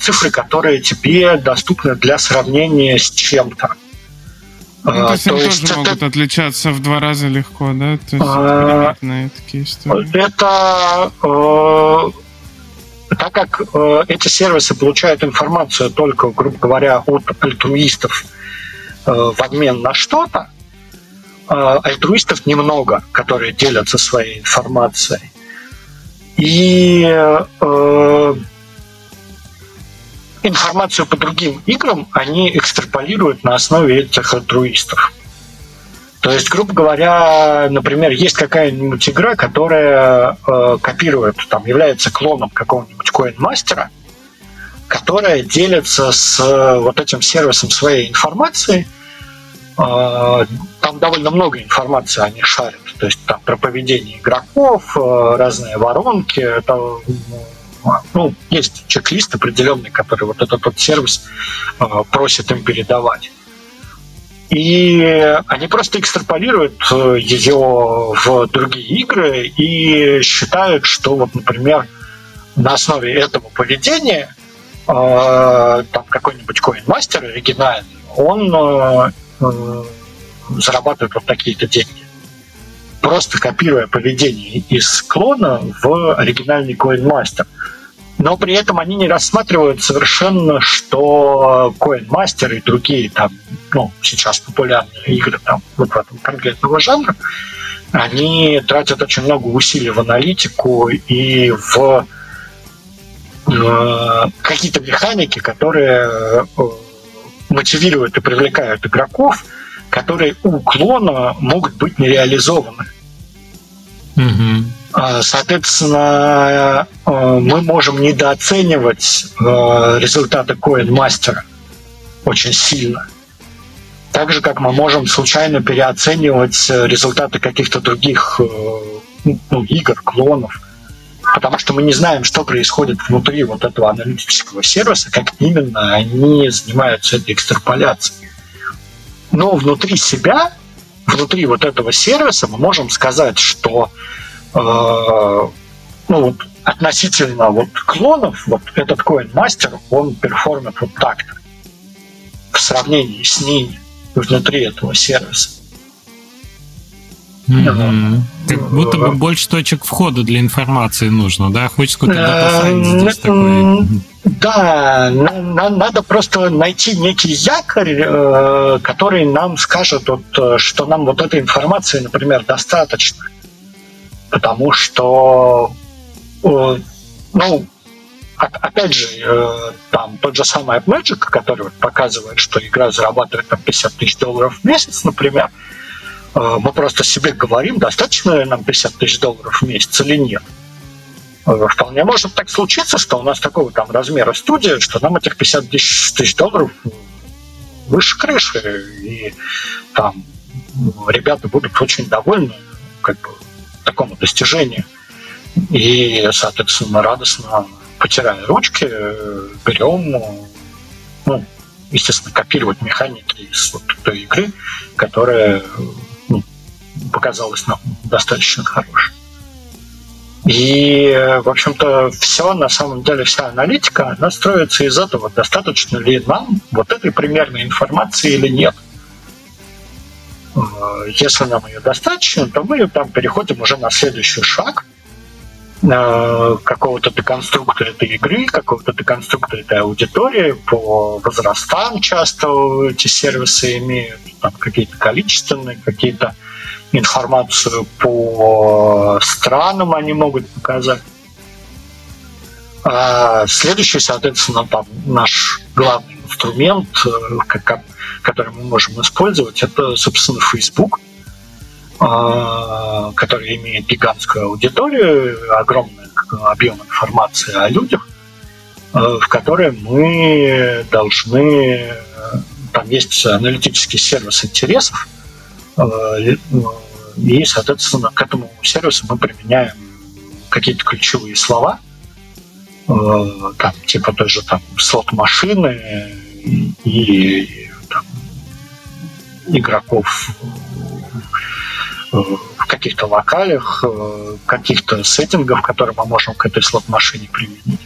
цифры, которые тебе доступны для сравнения с чем-то. Ну, то есть а, они тоже это... могут отличаться в два раза легко, да? То есть а... такие истории. Это э, так как э, эти сервисы получают информацию только, грубо говоря, от альтруистов э, в обмен на что-то, э, альтруистов немного, которые делятся своей информацией. И э, информацию по другим играм они экстраполируют на основе этих альтруистов. То есть, грубо говоря, например, есть какая-нибудь игра, которая э, копирует, там, является клоном какого-нибудь коин-мастера, которая делится с э, вот этим сервисом своей информации. Э, там довольно много информации они шарят. То есть там про поведение игроков, э, разные воронки, это ну, есть чек-лист определенный, который вот этот вот сервис э, просит им передавать. И они просто экстраполируют э, ее в другие игры и считают, что вот, например, на основе этого поведения э, там какой-нибудь коин-мастер оригинальный, он э, э, зарабатывает вот такие-то деньги. Просто копируя поведение из клона в оригинальный коин-мастер но при этом они не рассматривают совершенно, что Coin Master и другие там, ну, сейчас популярные игры там, вот в этом конкретного жанра, они тратят очень много усилий в аналитику и в э, какие-то механики, которые э, мотивируют и привлекают игроков, которые у клона могут быть нереализованы. Угу. Соответственно, э, мы можем недооценивать э, результаты CoinMaster очень сильно. Так же, как мы можем случайно переоценивать э, результаты каких-то других ну, игр, клонов. Потому что мы не знаем, что происходит внутри вот этого аналитического сервиса, как именно они занимаются этой экстраполяцией. Но внутри себя, внутри вот этого сервиса мы можем сказать, что ну, вот относительно вот клонов, вот этот CoinMaster, он перформит вот так-то в сравнении с ними внутри этого сервиса. Mm-hmm. Как будто бы больше точек входа для информации нужно, да? Хочешь какой-то такой? Да, надо просто найти некий якорь, э, который нам скажет, вот, э, что нам вот этой информации, например, достаточно. Потому что, э, ну, опять же, там тот же самый AppMagic, который показывает, что игра зарабатывает там 50 тысяч долларов в месяц, например, мы просто себе говорим, достаточно ли нам 50 тысяч долларов в месяц или нет. Э, вполне может так случиться, что у нас такого там размера студия, что нам этих 50 тысяч долларов выше крыши, и там ребята будут очень довольны как бы, такому достижению. И, соответственно, радостно потирая ручки, берем, ну, естественно, копировать механики из вот той игры, которая ну, показалась нам достаточно хорошей. И, в общем-то, все, на самом деле, вся аналитика, она строится из этого, достаточно ли нам вот этой примерной информации или нет. Э, если нам ее достаточно, то мы там переходим уже на следующий шаг э, какого-то деконструктора этой игры, какого-то деконструктора этой аудитории по возрастам часто эти сервисы имеют, там какие-то количественные, какие-то информацию по странам они могут показать. А следующий, соответственно, там наш главный инструмент, э, который мы можем использовать, это, собственно, Facebook, а, который имеет гигантскую аудиторию, огромный объем информации о людях, э, в которой мы должны... Там есть аналитический сервис интересов, э, и, соответственно, к этому сервису мы применяем какие-то ключевые слова, э, там, типа тоже там слот машины и, и там, игроков э, в каких-то локалях, э, каких-то сеттингов, которые мы можем к этой слот-машине применить.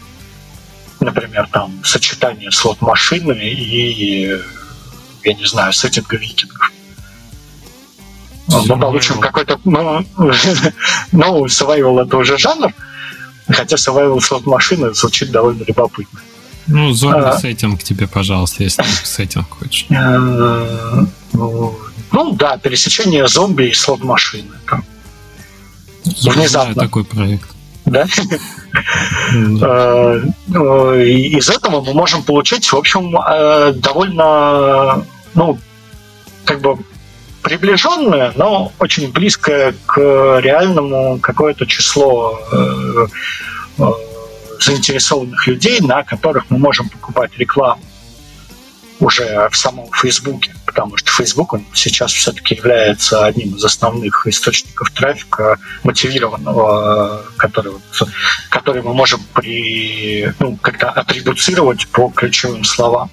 Например, там сочетание слот-машины и, я не знаю, сеттинга викингов. Мы получим какой-то... Ну, [laughs] ну, survival это уже жанр, хотя survival слот машины звучит довольно любопытно. Ну, зомби-сеттинг а, тебе, пожалуйста, если ты сеттинг хочешь. Э, ну, да, пересечение зомби и слот машины. Я Внезапно. знаю такой проект. Да? Э, ну, из этого мы можем получить, в общем, э, довольно, ну, как бы приближенное, но очень близкое к реальному какое-то число э, э, заинтересованных людей, на которых мы можем покупать рекламу уже в самом Фейсбуке, потому что Фейсбук он сейчас все-таки является одним из основных источников трафика мотивированного, который, который мы можем при, ну, как-то атрибуцировать по ключевым словам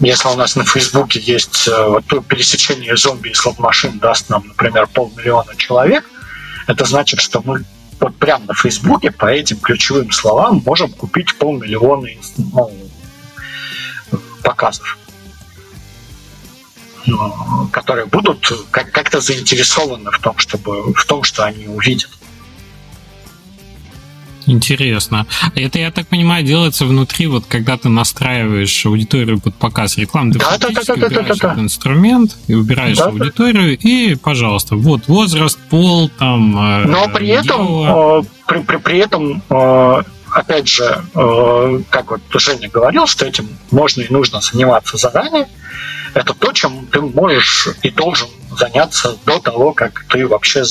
если у нас на Фейсбуке есть э, вот, пересечение зомби и слот-машин даст нам, например, полмиллиона человек, это значит, что мы вот прямо на Фейсбуке по этим ключевым словам можем купить полмиллиона ну, показов, ну, которые будут как-то заинтересованы в том, чтобы в том, что они увидят. Интересно. Это, я так понимаю, делается внутри, вот когда ты настраиваешь аудиторию под показ рекламы, ты да, да, да, да, убираешь да, да, этот инструмент и убираешь да, аудиторию, и, пожалуйста, вот возраст, пол, там... Э, Но при этом, э, при, при, при этом э, опять же, как вот Женя говорил, что этим можно и нужно заниматься заранее, это то, чем ты можешь и должен заняться до того, как ты вообще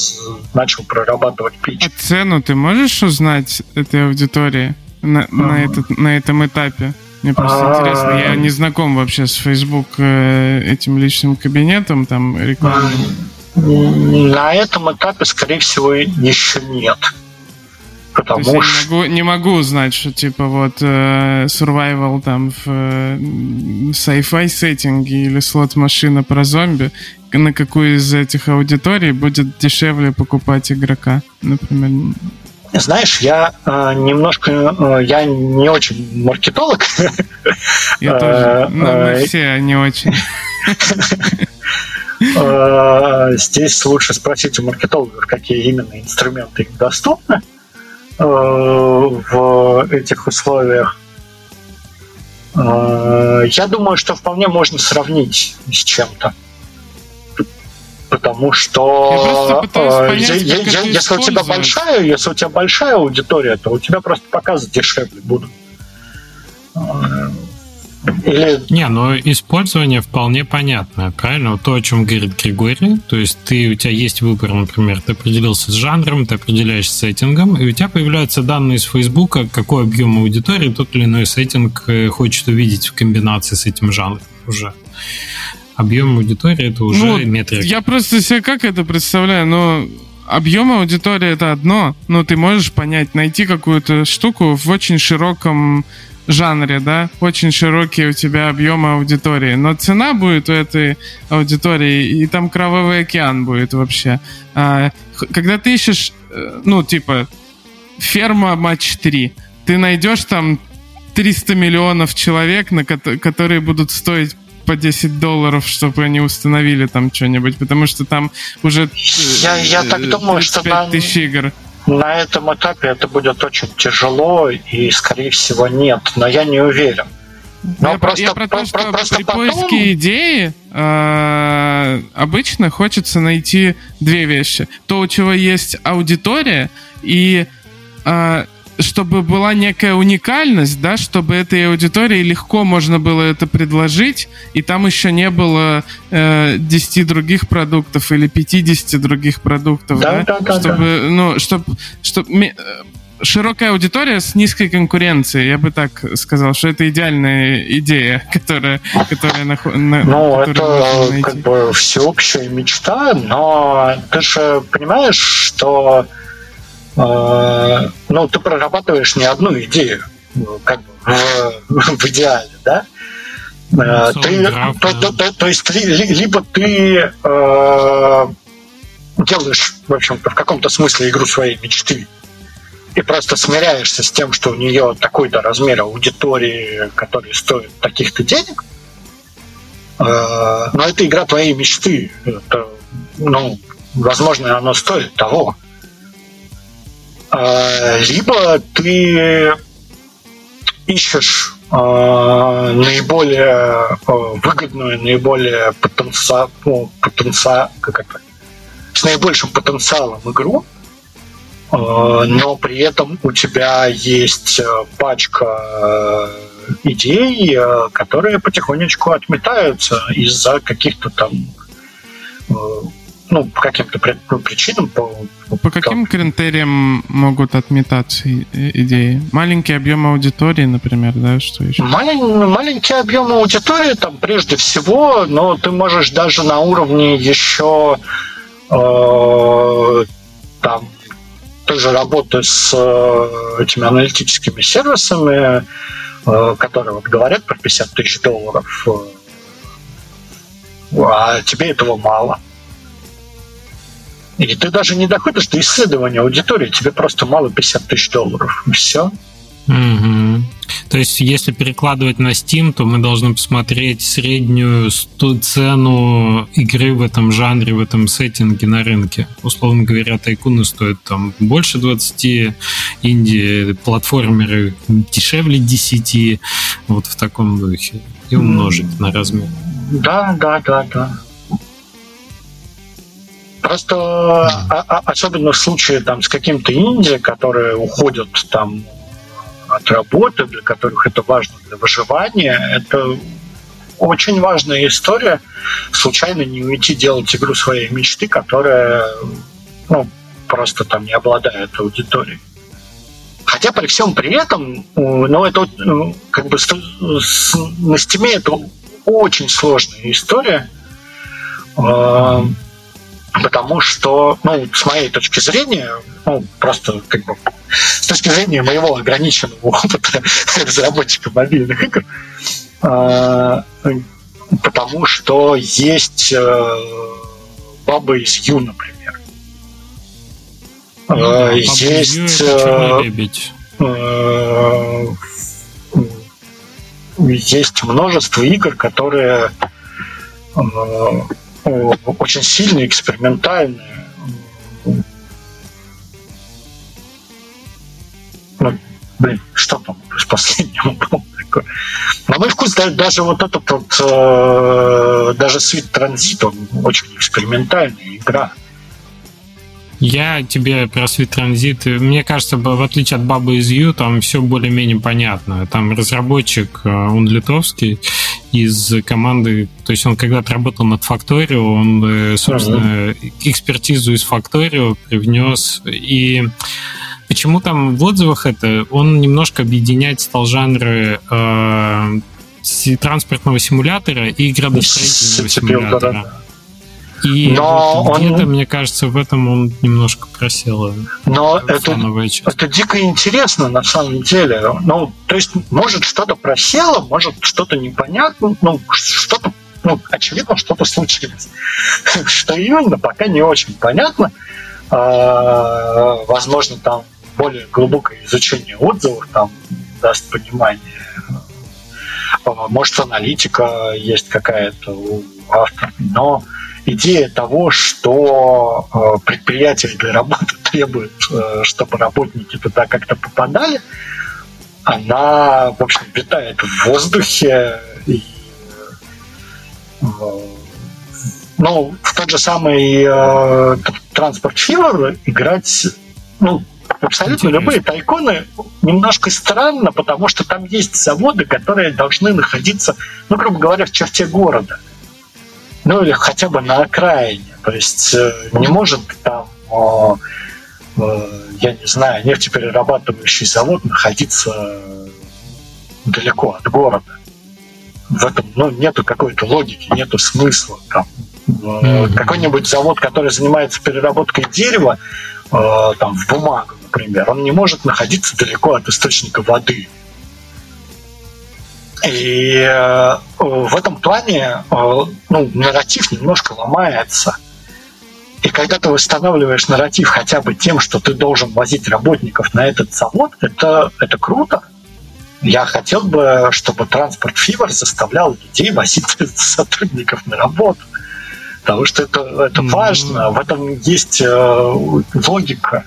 начал прорабатывать пич. А цену ты можешь узнать этой аудитории на, на, этот, на этом этапе? Мне просто а... интересно, я не знаком вообще с Facebook э, этим личным кабинетом, там рекламным. На этом этапе, скорее всего, еще нет. Потому что... Не могу, не могу узнать, что типа вот э, survival там в э, sci-fi сеттинге или слот-машина про зомби, на какую из этих аудиторий будет дешевле покупать игрока, например. Знаешь, я э, немножко, э, я не очень маркетолог. Я тоже. Ну, мы все не очень. [laughs] Здесь лучше спросить у маркетологов, какие именно инструменты им доступны в этих условиях. Я думаю, что вполне можно сравнить с чем-то потому что я понять, я, я, если у тебя большая, если у тебя большая аудитория, то у тебя просто показы дешевле будут. Или... Не, но использование вполне понятно, правильно? То, о чем говорит Григорий, то есть ты, у тебя есть выбор, например, ты определился с жанром, ты определяешься сеттингом, и у тебя появляются данные из Фейсбука, какой объем аудитории тот или иной сеттинг э, хочет увидеть в комбинации с этим жанром уже объем аудитории это уже ну, метрика. Я просто себе как это представляю, но объем аудитории это одно, но ты можешь понять, найти какую-то штуку в очень широком жанре, да, очень широкий у тебя объем аудитории, но цена будет у этой аудитории, и там кровавый океан будет вообще. А, когда ты ищешь, э, ну, типа, ферма матч 3, ты найдешь там 300 миллионов человек, на которые будут стоить по 10 долларов, чтобы они установили там что-нибудь, потому что там уже я, я так думаю, что на, тысяч игр. На этом этапе это будет очень тяжело и, скорее всего, нет, но я не уверен. Но я, просто, я про то, что просто при потом... поиске идеи э, обычно хочется найти две вещи. То, у чего есть аудитория, и э, чтобы была некая уникальность, да, чтобы этой аудитории легко можно было это предложить, и там еще не было э, 10 других продуктов или 50 других продуктов, да, да, да чтобы, да. ну, чтобы, чтобы э, широкая аудитория с низкой конкуренцией, я бы так сказал, что это идеальная идея, [laughs] которая, которая на, на Ну, это как бы всеобщая мечта, но ты же понимаешь, что Э, ну, ты прорабатываешь не одну идею, как бы в, [laughs] в идеале, да? Э, ты, то, то, то, то есть либо ты э, делаешь, в общем-то, в каком-то смысле игру своей мечты, и просто смиряешься с тем, что у нее такой-то размер аудитории, который стоит таких-то денег, э, но это игра твоей мечты. Это, ну, возможно, она стоит того. А, либо ты ищешь а, наиболее а, выгодную, наиболее потенциал, ну, потенциал, как это, с наибольшим потенциалом игру, но при этом у тебя есть пачка идей, которые потихонечку отметаются из-за каких-то там ну, по каким-то ну, причинам. По, по каким критериям могут отметаться идеи? Маленький объем аудитории, например, да, что еще? Малень, маленький объем аудитории, там, прежде всего, но ты можешь даже на уровне еще э, там тоже работы с э, этими аналитическими сервисами, э, которые вот говорят про 50 тысяч долларов, э, а тебе этого мало. И ты даже не доходишь до исследования аудитории, тебе просто мало 50 тысяч долларов, и все. Угу. То есть, если перекладывать на Steam, то мы должны посмотреть среднюю цену игры в этом жанре, в этом сеттинге на рынке. Условно говоря, тайкуны стоят там больше 20, инди-платформеры дешевле 10, вот в таком духе. И умножить на размер. Да, да, да, да. Просто а, особенно в случае там с каким-то инди, которые уходят там от работы, для которых это важно для выживания, это очень важная история. Случайно не уйти делать игру своей мечты, которая ну, просто там не обладает аудиторией. Хотя при всем при этом, ну, это ну, как бы на стиме это очень сложная история потому что, ну, с моей точки зрения, ну, просто как бы с точки зрения моего ограниченного опыта [laughs] разработчика мобильных игр, э, потому что есть э, бабы из Ю, например. Ну, да, есть... Есть множество игр, которые очень сильные, экспериментальные. Ну, блин, что там с последним [laughs] такое? На мой вкус, даже вот этот вот, э, даже Sweet Transit, он очень экспериментальная игра. Я тебе про Sweet Transit, мне кажется, в отличие от Бабы из Ю, там все более-менее понятно. Там разработчик, э, он литовский, из команды, то есть он когда-то работал над Factorio, он, э, собственно, экспертизу из Factorio привнес. И почему там в отзывах это, он немножко объединяет стал жанры э, транспортного симулятора и градостроительного симулятора. И Но где-то, он... мне кажется, в этом он немножко просел. Но это, это дико интересно на самом деле. Ну, то есть, может, что-то просело, может, что-то непонятно, ну, что-то, ну, очевидно, что-то случилось. [laughs] Что именно, пока не очень понятно. А, возможно, там более глубокое изучение отзывов там даст понимание. А, может, аналитика есть какая-то у автора. Но идея того, что э, предприятие для работы [laughs] требует, э, чтобы работники туда как-то попадали, она, в общем, витает в воздухе. И, э, ну, в тот же самый транспорт Фивер играть, ну, абсолютно Интересно. любые тайконы немножко странно, потому что там есть заводы, которые должны находиться, ну, грубо говоря, в черте города – ну или хотя бы на окраине. То есть э, не может там, я не знаю, нефтеперерабатывающий завод находиться далеко от города. В этом ну, нету какой-то логики, нету смысла. Там, mm-hmm. Какой-нибудь завод, который занимается переработкой дерева, э, там, в бумагу, например, он не может находиться далеко от источника воды. И э, в этом плане э, ну, нарратив немножко ломается. И когда ты восстанавливаешь нарратив хотя бы тем, что ты должен возить работников на этот завод, это, это круто. Я хотел бы, чтобы транспорт Фивер заставлял людей возить [laughs] сотрудников на работу. Потому что это, это важно, в этом есть э, логика.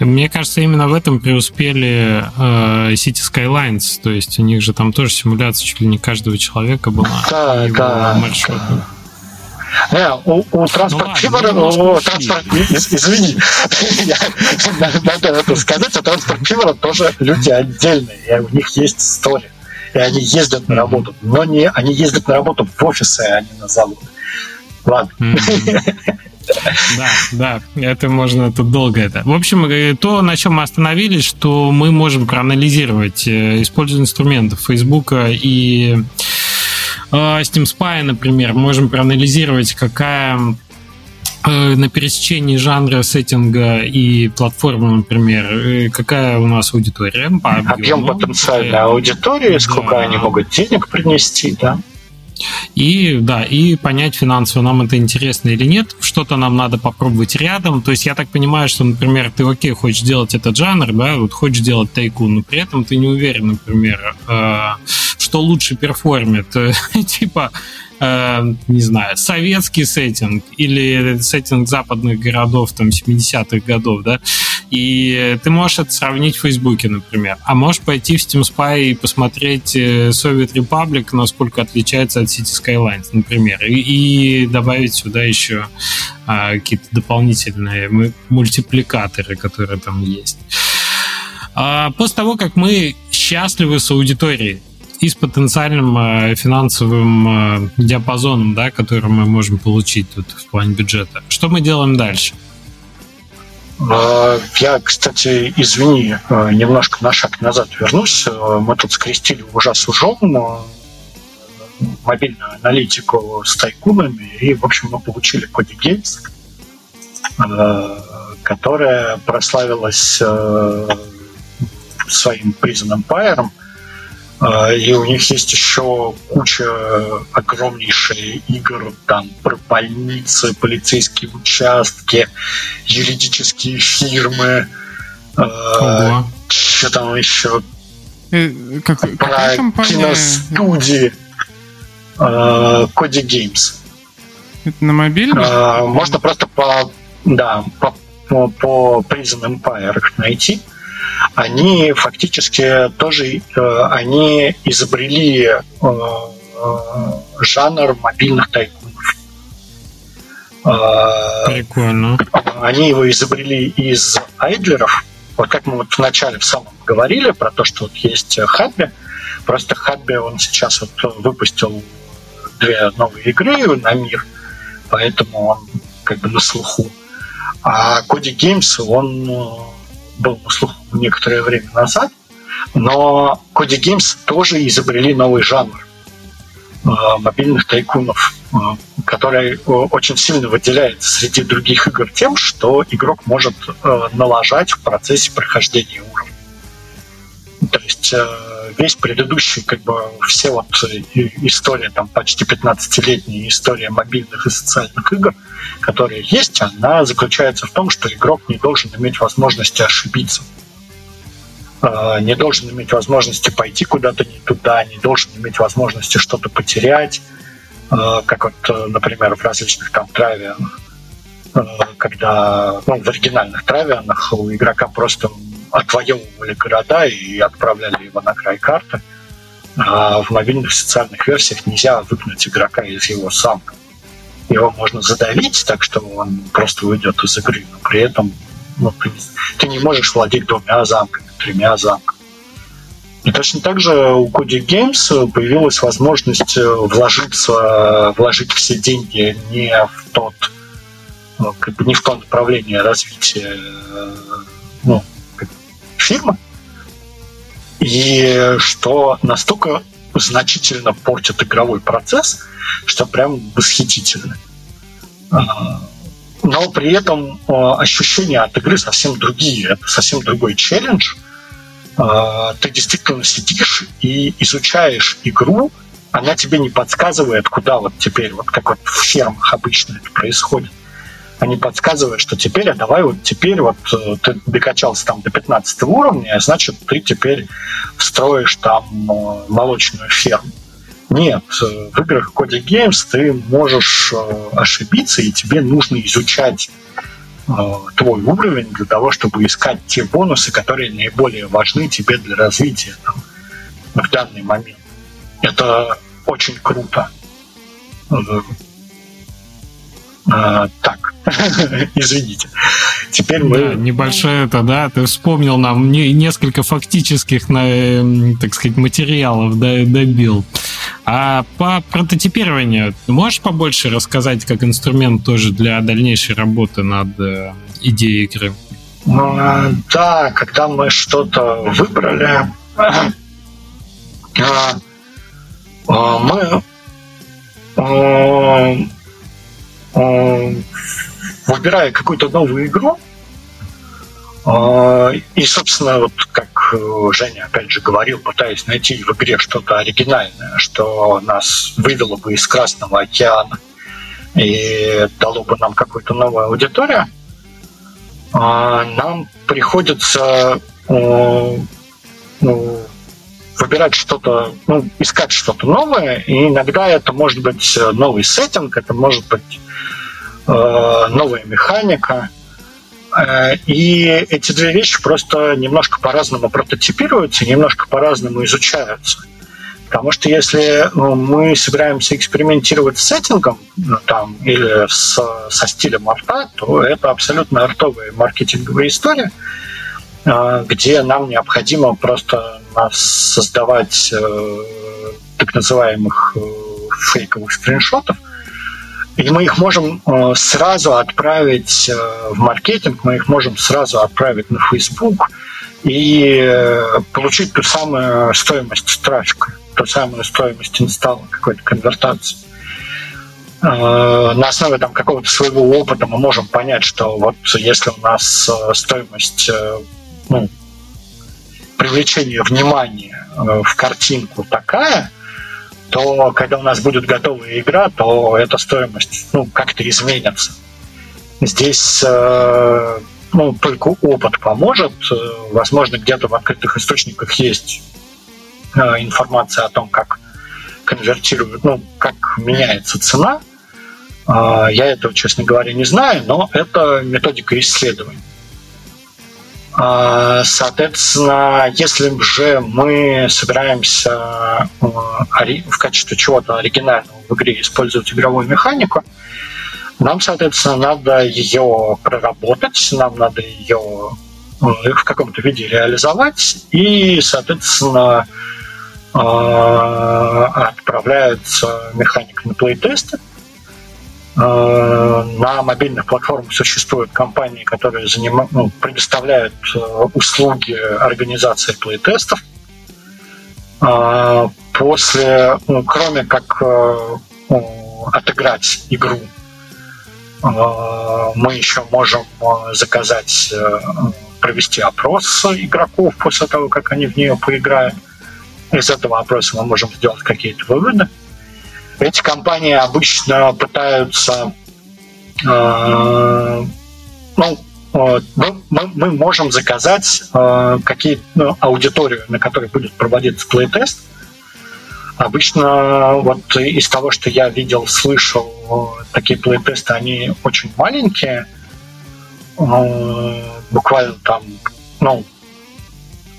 Мне кажется, именно в этом преуспели э, City Skylines, то есть у них же там тоже симуляция чуть ли не каждого человека была. Да, да. Маршрута. Не, у, у транспорт ну, ладно, у транспорт, из, извини, надо это сказать, у транспорт Фивера тоже люди отдельные, и у них есть история, и они ездят на работу, но не, они ездят на работу в офисы, а не на завод. Ладно. Да, да, это можно тут долго это. В общем, э, то, на чем мы остановились, что мы можем проанализировать, э, используя инструменты Facebook и э, Steam Spy, например, можем проанализировать, какая на пересечении жанра, сеттинга и платформы, например, какая у нас аудитория по объему. Объем потенциальной аудитории, сколько да. они могут денег принести, да? И да, и понять финансово, нам это интересно или нет, что-то нам надо попробовать рядом. То есть я так понимаю, что, например, ты окей, хочешь делать этот жанр, да, вот хочешь делать tycoon, но при этом ты не уверен, например, э, что лучше перформит. [laughs] типа э, не знаю, советский сеттинг или сеттинг западных городов там 70-х годов, да, и ты можешь это сравнить в Фейсбуке, например, а можешь пойти в Steam Spy и посмотреть э, Soviet Republic, насколько отличается от City Skylines, например, и, и добавить сюда еще а, какие-то дополнительные мультипликаторы, которые там есть. А после того, как мы счастливы с аудиторией, и с потенциальным э, финансовым э, диапазоном, да, который мы можем получить тут в плане бюджета. Что мы делаем дальше? А, я, кстати, извини, э, немножко на шаг назад вернусь. Мы тут скрестили ужас ужом мобильную аналитику с тайкунами, и, в общем, мы получили Коди Games, которая прославилась своим Empire, А, и у них есть еще куча огромнейших игр там про больницы, полицейские участки, юридические фирмы. А, Ого. Что там еще? Э, как, про киностудии. Коди Games. Это на мобильном? Можно просто по, да, по, по, по Prison Empire найти они фактически тоже э, они изобрели э, э, жанр мобильных тайкунов. Прикольно. Они его изобрели из айдлеров. Вот как мы вот вначале в самом говорили про то, что вот есть Хабби. Просто Хабби, он сейчас вот выпустил две новые игры на мир, поэтому он как бы на слуху. А Коди Геймс, он был слуху некоторое время назад, но Коди Games тоже изобрели новый жанр э, мобильных тайкунов, э, который э, очень сильно выделяется среди других игр тем, что игрок может налажать в процессе прохождения уровня. То есть весь предыдущий, как бы все вот история, там почти 15-летняя история мобильных и социальных игр, которые есть, она заключается в том, что игрок не должен иметь возможности ошибиться. А, не должен иметь возможности пойти куда-то не туда, не должен иметь возможности что-то потерять, как вот, например, в различных там травианах, когда ну, в оригинальных травианах у игрока просто отвоевывали города и отправляли его на край карты. А в мобильных социальных версиях нельзя выгнать игрока из его самки. Его можно задавить, так что он просто уйдет из игры, но при этом ну, ты, ты не можешь владеть двумя замками, тремя замками. И точно так же у Cody Games появилась возможность вложиться, вложить все деньги не в тот, как бы не в то направление развития ну, фирмы, и что настолько значительно портит игровой процесс, что прям восхитительно. А, но при этом а, ощущения от игры совсем другие. Это совсем другой челлендж. А, ты действительно сидишь и изучаешь игру, она тебе не подсказывает, куда вот теперь, вот как вот в фермах обычно это происходит они подсказывают, что теперь, а давай вот теперь вот э, ты докачался там до 15 уровня, а значит, ты теперь встроишь там э, молочную ферму. Нет, э, в играх Cody Games ты можешь ошибиться, и тебе нужно изучать твой уровень для того, чтобы искать те бонусы, которые наиболее важны тебе для развития там, в данный момент. Это очень круто. А, так, [laughs] извините. Теперь мы... Да, небольшое это, да, ты вспомнил нам не, несколько фактических, на, эм, так сказать, материалов да, добил. А по прототипированию можешь побольше рассказать, как инструмент тоже для дальнейшей работы над э, идеей игры? Ну, да, когда мы что-то выбрали, [clears throat] а, мы выбирая какую-то новую игру, э, и, собственно, вот как э, Женя опять же говорил, пытаясь найти в игре что-то оригинальное, что нас вывело бы из Красного океана и дало бы нам какую-то новую аудиторию, нам приходится ну, выбирать что-то, ну, искать что-то новое, и иногда это может быть новый сеттинг, это может быть Э, новая механика. Э, и эти две вещи просто немножко по-разному прототипируются, немножко по-разному изучаются. Потому что если ну, мы собираемся экспериментировать с сеттингом ну, там, или с, со стилем арта, то это абсолютно артовая маркетинговая история, э, где нам необходимо просто создавать так называемых фейковых скриншотов, и мы их можем э, сразу отправить э, в маркетинг, мы их можем сразу отправить на Facebook и э, получить ту самую стоимость трафика, ту самую стоимость инсталла, какой-то конвертации. На основе там, какого-то своего опыта мы можем понять, что вот если у нас стоимость ну, привлечения внимания э, в картинку такая, то когда у нас будет готовая игра, то эта стоимость ну, как-то изменится. Здесь э, ну, только опыт поможет. Возможно, где-то в открытых источниках есть э, информация о том, как конвертируют, ну, как меняется цена. Я этого, честно говоря, не знаю, но это методика исследований. А, соответственно, если же мы собираемся э, в качестве чего-то оригинального в игре использовать игровую механику, нам, соответственно, надо ее проработать, нам надо ее э, в каком-то виде реализовать, и, соответственно, э, отправляется механик на плейтесты, на мобильных платформах существуют компании, которые занимают, ну, предоставляют э, услуги организации плейтестов. Э, после, ну, кроме как ну, отыграть игру, мы еще можем заказать, провести опрос игроков после того, как они в нее поиграют. Из этого опроса мы можем сделать какие-то выводы. Эти компании обычно пытаются э, ну, э, мы, мы можем заказать э, какие ну, аудиторию, на которой будет проводиться плейтест. Обычно вот из того, что я видел, слышал, такие плейтесты, они очень маленькие, э, буквально там, ну,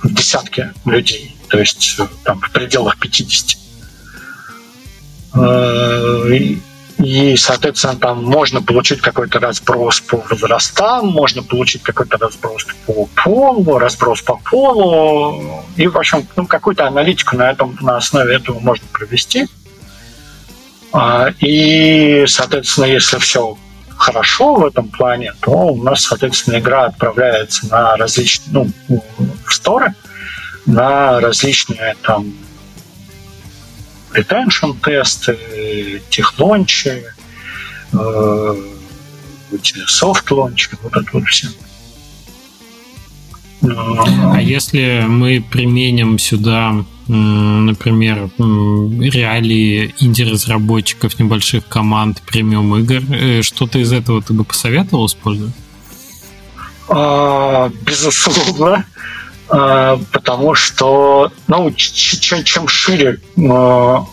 в десятке людей, то есть там в пределах 50. Э, и, соответственно, там можно получить какой-то разброс по возрастам, можно получить какой-то разброс по полу, разброс по полу. И, в общем, ну, какую-то аналитику на, этом, на основе этого можно провести. А, и, соответственно, если все хорошо в этом плане, то у нас, соответственно, игра отправляется на различные, ну, в сторы, на различные там retention тесты, техлончи, софт-лончи, вот это вот все. А если мы применим сюда, например, реалии инди-разработчиков, небольших команд, премиум игр, э, что-то из этого ты бы посоветовал использовать? А, безусловно. А, потому что ну, чем шире а,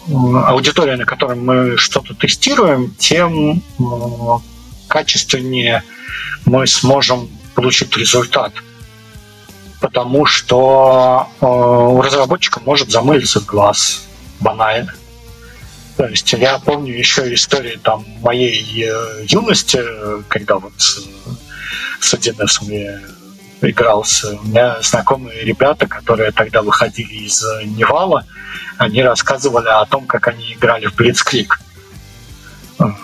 аудитория, на которой мы что-то тестируем, тем а, качественнее мы сможем получить результат. Потому что у разработчика может замылиться глаз банально. То есть я помню еще истории там моей э, юности, когда вот э, с 1С мне игрался. У меня знакомые ребята, которые тогда выходили из Невала, они рассказывали о том, как они играли в Блицкрик. А,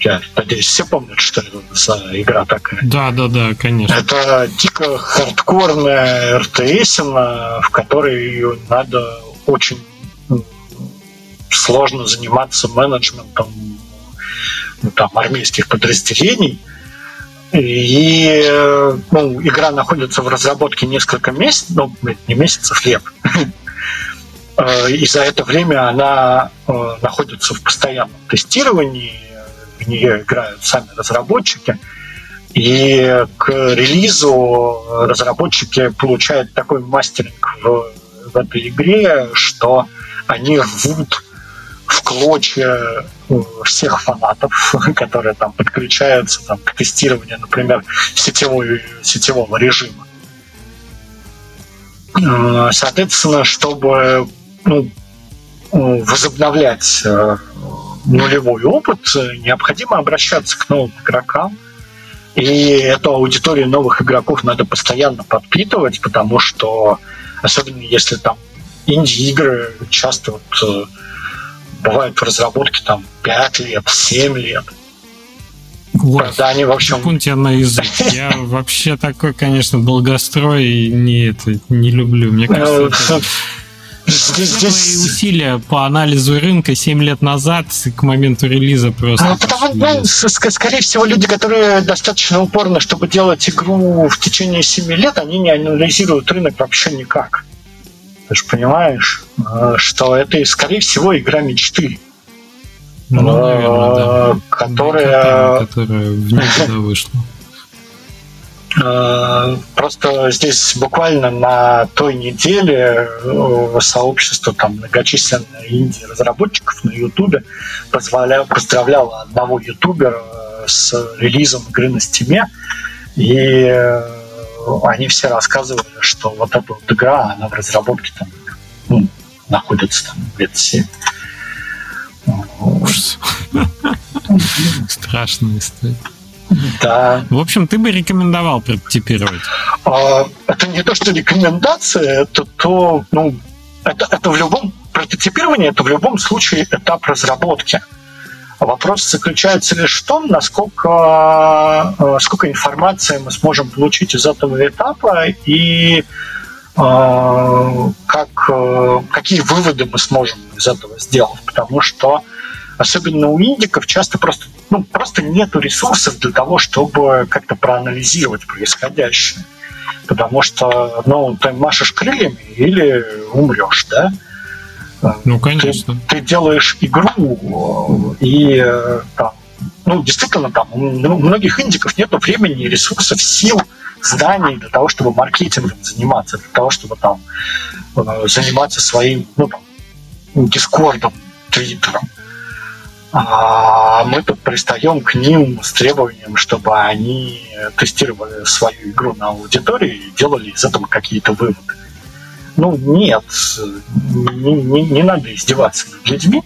я надеюсь, все помнят, что это за игра такая. Да, да, да, конечно. Это дико хардкорная РТС, в которой надо очень сложно заниматься менеджментом ну, там, армейских подразделений. И ну, игра находится в разработке несколько месяцев, ну, не месяцев, лет. Э, и за это время она э, находится в постоянном тестировании, в нее играют сами разработчики. И к релизу разработчики получают такой мастеринг в, в этой игре, что они рвут в клочья всех фанатов, [laughs] которые там подключаются там, к тестированию, например, сетевого, сетевого режима. Э, соответственно, чтобы ну, возобновлять э, нулевой опыт, необходимо обращаться к новым игрокам. И эту аудиторию новых игроков надо постоянно подпитывать, потому что, особенно если там инди-игры часто вот э, бывают в разработке там 5 лет, 7 лет. Вот. Да, они, в общем... Пункте на язык. [laughs] Я вообще такой, конечно, долгострой не, это, не люблю. Мне кажется, это... [laughs] здесь, усилия по анализу рынка 7 лет назад к моменту релиза просто... Ну, потому, ну, скорее всего, люди, которые достаточно упорно, чтобы делать игру в течение 7 лет, они не анализируют рынок вообще никак. Ты же понимаешь, э, что это, скорее всего, игра мечты. Ну, наверное, да. Которая... Которая в никуда вышла. Э, просто здесь буквально на той неделе э, сообщество там многочисленное инди-разработчиков на Ютубе поздравляло одного ютубера с релизом игры на стиме. И они все рассказывали, что вот эта вот игра, она в разработке там ну, находится там лет 7. Ужас. [laughs] Страшная история. Да. В общем, ты бы рекомендовал прототипировать? А, это не то, что рекомендация, это то, ну, это, это в любом прототипировании, это в любом случае этап разработки. Вопрос заключается лишь в том, насколько э, сколько информации мы сможем получить из этого этапа и э, как, э, какие выводы мы сможем из этого сделать. Потому что особенно у индиков часто просто, ну, просто нету ресурсов для того, чтобы как-то проанализировать происходящее. Потому что, ну, ты машешь крыльями или умрешь, да? Ну, конечно. Ты, ты делаешь игру, и там, ну, действительно, там у многих индиков нет времени, ресурсов, сил, знаний для того, чтобы маркетингом заниматься, для того, чтобы там э, заниматься своим, ну, там, дискордом, твиттером. А мы тут пристаем к ним с требованием, чтобы они тестировали свою игру на аудитории и делали из этого какие-то выводы. Ну, нет, не, не, не надо издеваться над людьми.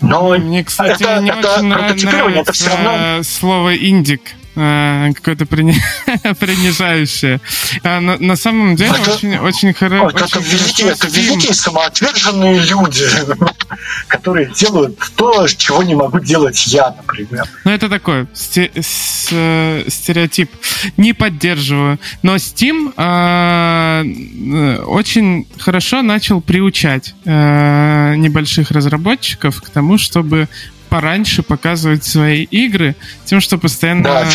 Но Мне, кстати, это, не это очень нравится это все равно... слово «индик». Э, какое-то [laughs] принижающее. А на, на самом деле это, очень, очень, хоро- это, очень великие, Это великие самоотверженные люди, [laughs] которые делают то, чего не могу делать я, например. Ну, это такой э, стереотип. Не поддерживаю. Но Steam э, очень хорошо начал приучать э, небольших разработчиков к тому, чтобы пораньше показывать свои игры, тем, что постоянно да,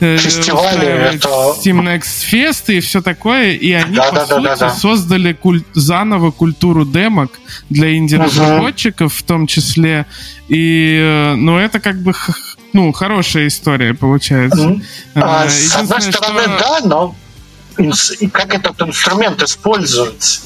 э, фестивали это... Steam Next Fest и все такое, и они, да, по да, сути, да, да, да. создали куль... заново культуру демок для инди-разработчиков угу. в том числе, и, э, ну, это как бы ну, хорошая история получается. А, с одной стороны, что... да, но как этот инструмент используется?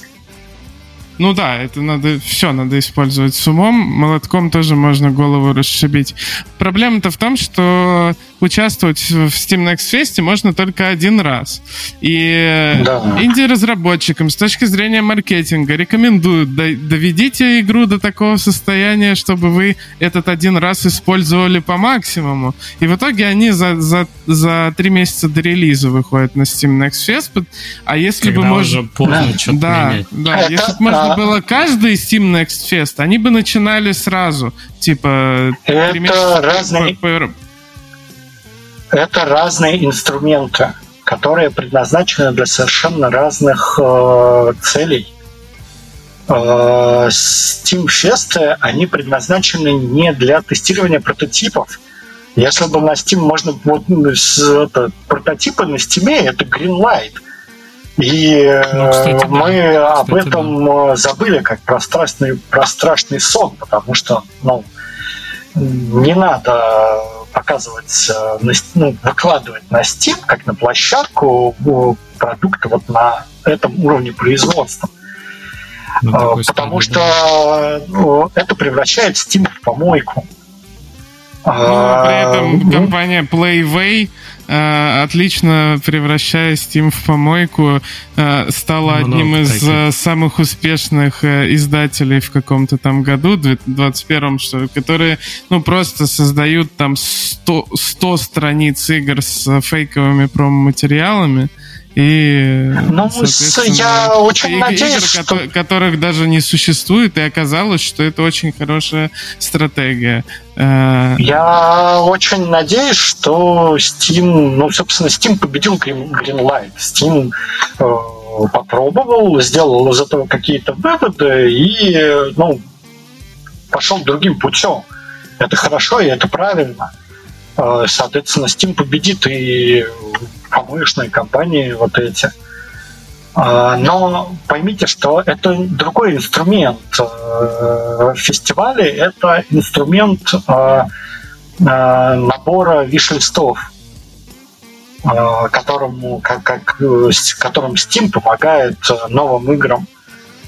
Ну да, это надо, все надо использовать с умом. Молотком тоже можно голову расшибить. Проблема-то в том, что участвовать в Steam Next Fest можно только один раз. И да. инди-разработчикам с точки зрения маркетинга рекомендуют доведите игру до такого состояния, чтобы вы этот один раз использовали по максимуму. И в итоге они за, за, за три месяца до релиза выходят на Steam Next Fest. А если Когда бы можно... поздно да, что-то да, менять. Да, Это, если бы можно было каждый Steam Next Fest, они бы начинали сразу. Типа, Это разные... это разные инструменты, которые предназначены для совершенно разных э, целей. Э, Steam Fest, они предназначены не для тестирования прототипов. Если бы на Steam можно вот ну, это, прототипы на Steam это Greenlight. И ну, кстати, мы да. об кстати, этом да. забыли как про страшный, про страшный сон, потому что ну, не надо показывать, э, ну, выкладывать на Steam, как на площадку, продукты вот на этом уровне производства. Ну, э, Потому что ну, это превращает Steam в помойку. Ну, при этом компания Playway Э, отлично превращая Steam в помойку, э, стала Много одним из таких. Э, самых успешных издателей в каком-то там году, 2021, что которые, ну, просто создают там 100, 100 страниц игр с фейковыми промо-материалами. И, ну, я очень игр, надеюсь, что... которых даже не существует, и оказалось, что это очень хорошая стратегия. Э, я очень надеюсь, что Steam, ну, собственно, Steam победил Greenlight. Steam э, попробовал, сделал из этого какие-то выводы и ну, пошел другим путем. Это хорошо и это правильно. Э, соответственно, Steam победит и помоечные компании вот эти. Э, но поймите, что это другой инструмент. Фестивали – это инструмент набора виш-листов Э, которому, как, как, которым Steam помогает э, новым играм.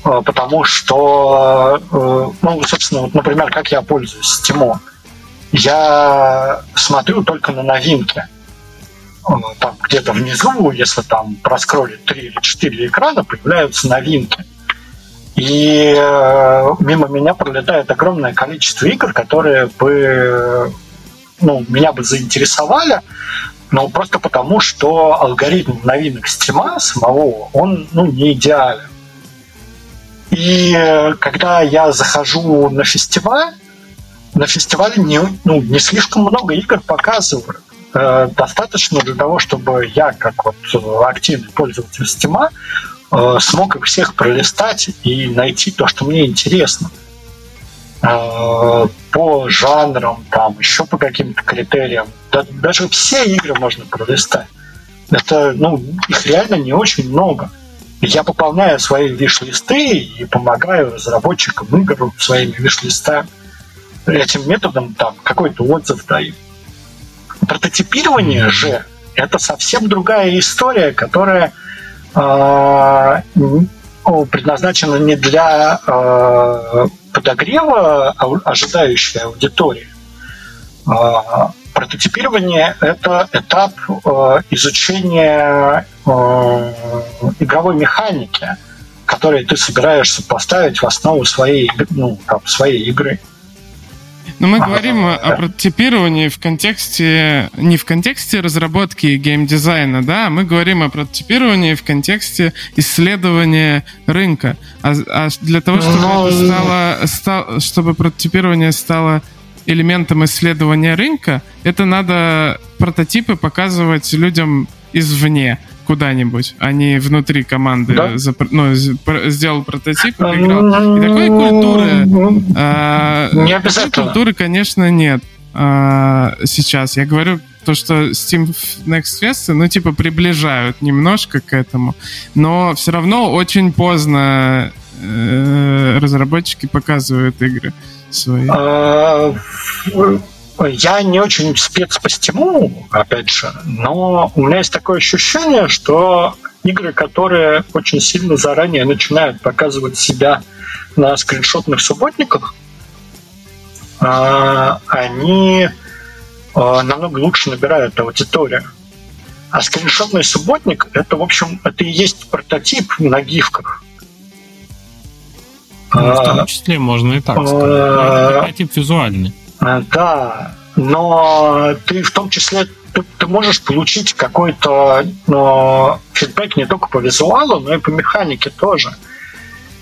Э, потому что, ну, собственно, вот, например, как я пользуюсь Steam. Я смотрю только на новинки. Там где-то внизу, если там проскролить 3 или 4 экрана, появляются новинки. И мимо меня пролетает огромное количество игр, которые бы ну, меня бы заинтересовали, но просто потому, что алгоритм новинок стрима самого, он ну, не идеален. И э, когда я захожу на фестиваль, на фестивале не, ну, не слишком много игр показывают. Э, достаточно для того, чтобы я, как вот активный пользователь стима, э, смог их всех пролистать и найти то, что мне интересно. Э, по жанрам, там, еще по каким-то критериям. Да, даже все игры можно пролистать. Это, ну, их реально не очень много. Я пополняю свои виш-листы и помогаю разработчикам игр своими виш-листами. Этим методом там какой-то отзыв даю. Прототипирование же это совсем другая история, которая э, предназначена не для э, подогрева ожидающей аудитории. А, прототипирование – это этап э, изучения э, игровой механики, которую ты собираешься поставить в основу своей, ну, там, своей игры. Но мы говорим о прототипировании в контексте, не в контексте разработки геймдизайна, да, а мы говорим о прототипировании в контексте исследования рынка. А, а для того, чтобы Но... это стало, стало, чтобы прототипирование стало элементом исследования рынка, это надо прототипы показывать людям извне куда-нибудь, а не внутри команды да? запр... ну, сделал прототип, играл. И такой культуры... А, не обязательно. Такой культуры, конечно, нет а, сейчас. Я говорю то, что Steam Next Fest, ну, типа, приближают немножко к этому, но все равно очень поздно э, разработчики показывают игры свои. А, я не очень спец по стиму, опять же, но у меня есть такое ощущение, что игры, которые очень сильно заранее начинают показывать себя на скриншотных субботниках, а, они а, намного лучше набирают аудиторию. А скриншотный субботник это, в общем, это и есть прототип на гифках. Ну, в том числе можно и так сказать. Прототип визуальный. Э, да, но ты в том числе ты, ты можешь получить какой-то но, фидбэк не только по визуалу, но и по механике тоже.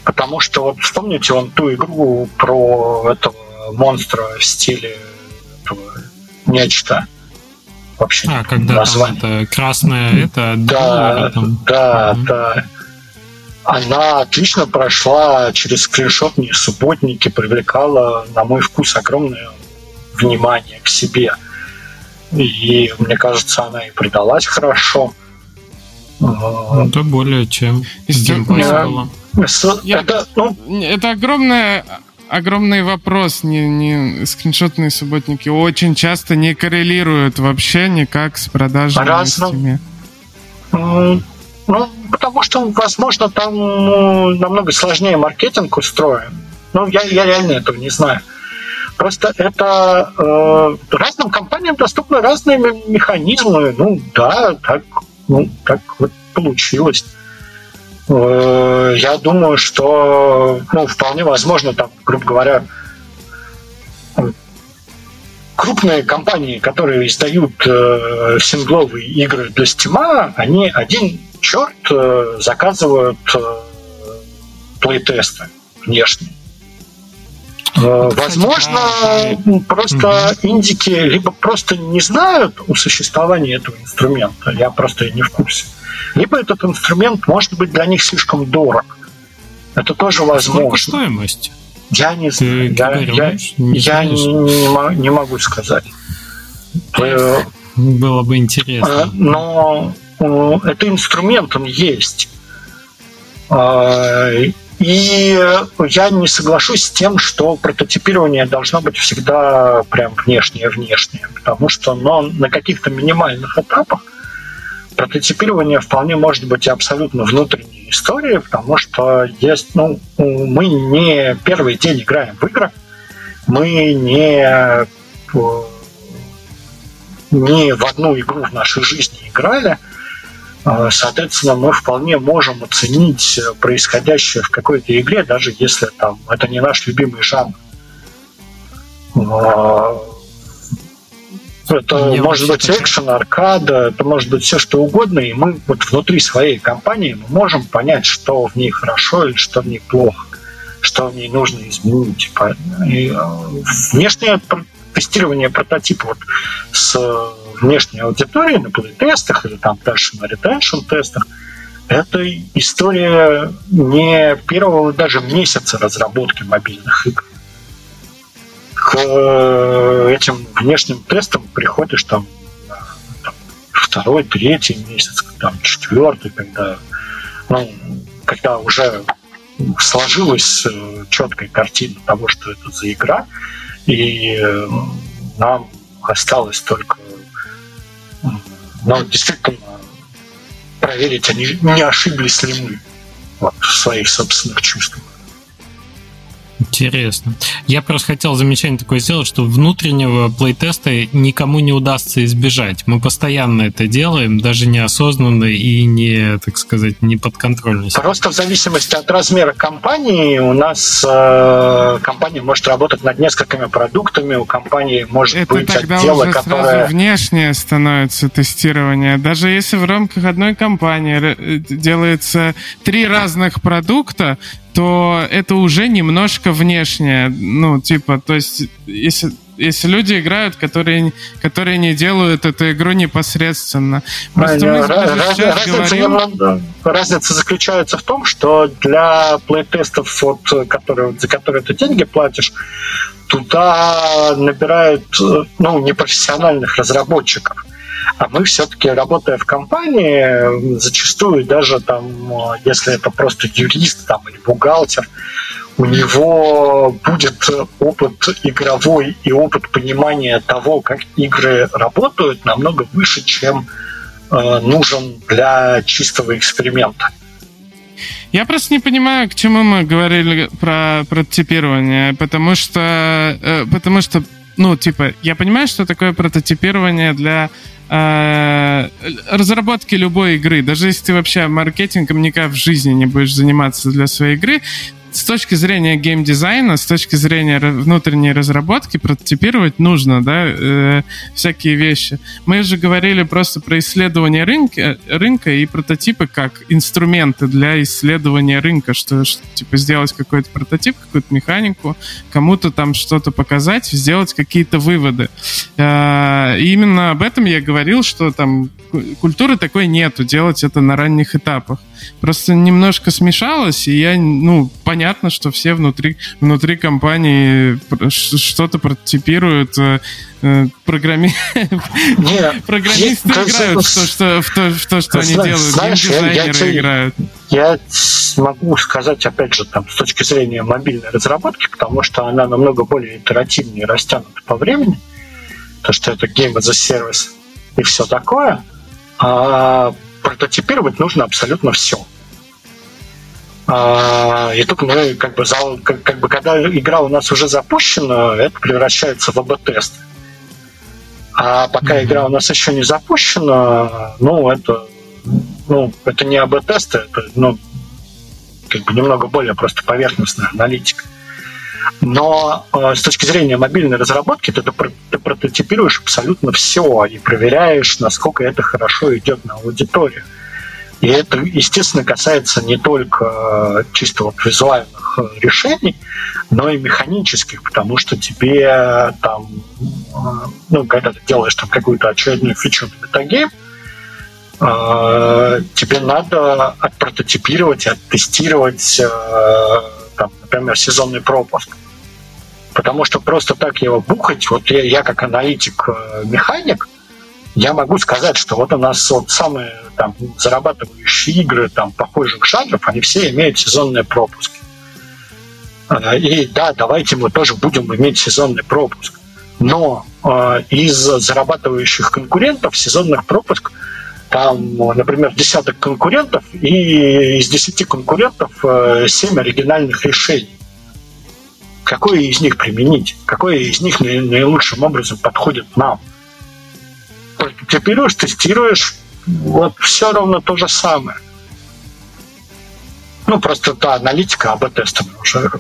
Потому что вот вспомните он ту игру про этого монстра в стиле этого нечто. Вообще а, когда название. там это красное, это да, да, угу. да. Она отлично прошла через скриншотные субботники, привлекала, на мой вкус, огромное внимание к себе. И мне кажется, она и предалась хорошо. Ну, это более чем это, это, ну... это огромное огромный вопрос. Не, не, скриншотные субботники очень часто не коррелируют вообще никак с продажами Разно. в Steam. Ну, потому что, возможно, там ну, намного сложнее маркетинг устроен. Ну, я, я реально этого не знаю. Просто это э, разным компаниям доступны разные механизмы. Ну да, так, ну, так вот получилось. Э, я думаю, что ну, вполне возможно, там, грубо говоря, крупные компании, которые издают э, сингловые игры для Steam, они один черт э, заказывают э, плейтесты внешние. Э, возможно, просто индики либо просто не знают о существовании этого инструмента, я просто не в курсе, либо этот инструмент может быть для них слишком дорог. Это тоже возможно. Сколько стоимость? Я не знаю. я, я, не, я не, не, могу сказать. Э, Было бы интересно. Э, но это инструмент, он есть. И я не соглашусь с тем, что прототипирование должно быть всегда прям внешнее-внешнее, потому что но на каких-то минимальных этапах прототипирование вполне может быть абсолютно внутренней историей, потому что есть, ну, мы не первый день играем в игры, мы не, э, не в одну игру в нашей жизни играли, Соответственно, мы вполне можем оценить происходящее в какой-то игре, даже если там это не наш любимый жанр. А, это Мне может быть экшен, аркада, это может быть все что угодно, и мы вот внутри своей компании мы можем понять, что в ней хорошо или что в ней плохо, что в ней нужно изменить. И а, внешнее тестирование прототипа вот с внешней аудитории на плей-тестах или там дальше на ретеншн-тестах, это история не первого даже месяца разработки мобильных игр. К э, этим внешним тестам приходишь там, там второй, третий месяц, там четвертый, когда, ну, когда уже сложилась э, четкая картина того, что это за игра, и нам осталось только но действительно проверить, они не ошиблись ли мы в своих собственных чувствах. Интересно. Я просто хотел замечание такое сделать, что внутреннего плейтеста никому не удастся избежать. Мы постоянно это делаем, даже неосознанно и не, так сказать, не подконтрольно. Просто в зависимости от размера компании у нас э, компания может работать над несколькими продуктами, у компании может это быть тогда отделы, уже которые... сразу внешнее становится тестирование. Даже если в рамках одной компании делается три разных продукта, то это уже немножко внешнее. Ну, типа, то есть, если, если люди играют, которые, которые не делают эту игру непосредственно. Просто мы разница, говорим... разница заключается в том, что для плейтестов, вот, которые, за которые ты деньги платишь, туда набирают ну, непрофессиональных разработчиков. А мы все-таки, работая в компании, зачастую даже там, если это просто юрист там, или бухгалтер, у него будет опыт игровой и опыт понимания того, как игры работают, намного выше, чем э, нужен для чистого эксперимента. Я просто не понимаю, к чему мы говорили про прототипирование, потому что, э, потому что, ну, типа, я понимаю, что такое прототипирование для э, разработки любой игры, даже если ты вообще маркетингом никак в жизни не будешь заниматься для своей игры, с точки зрения геймдизайна, с точки зрения внутренней разработки прототипировать нужно, да, э, всякие вещи. Мы же говорили просто про исследование рынка, рынка и прототипы как инструменты для исследования рынка, что, что типа сделать какой-то прототип, какую-то механику, кому-то там что-то показать, сделать какие-то выводы. Э, и именно об этом я говорил, что там культуры такой нету, делать это на ранних этапах. Просто немножко смешалось, и я, ну, понятно, что все внутри, внутри компании что-то прототипируют, э, э, программи... [laughs] программисты играют в то, что, в то, в то, что они делают, геймдизайнеры играют. Я могу сказать, опять же, там, с точки зрения мобильной разработки, потому что она намного более итеративнее растянута по времени, то, что это Game as a Service и все такое – а прототипировать нужно абсолютно все. А, и тут мы, как бы, как, как бы, когда игра у нас уже запущена, это превращается в АБ-тест. А пока mm-hmm. игра у нас еще не запущена, ну, это, ну, это не АБ-тесты, это, ну, как бы немного более просто поверхностная аналитика. Но э, с точки зрения мобильной разработки ты, ты прототипируешь абсолютно все и проверяешь, насколько это хорошо идет на аудиторию. И это, естественно, касается не только чисто вот визуальных решений, но и механических, потому что тебе там, ну, когда ты делаешь там какую-то очередную фичу на метагейм, тебе надо отпрототипировать, оттестировать, там, например, сезонный пропуск. Потому что просто так его бухать, вот я, я как аналитик-механик, я могу сказать, что вот у нас вот самые там, зарабатывающие игры там, похожих жанров, они все имеют сезонные пропуски. А, и да, давайте мы тоже будем иметь сезонный пропуск. Но э, из зарабатывающих конкурентов сезонных пропуск там, например, десяток конкурентов, и из десяти конкурентов э, семь оригинальных решений какое из них применить, какое из них наилучшим образом подходит нам. Теперь тестируешь, вот все равно то же самое. Ну, просто та аналитика об тестами уже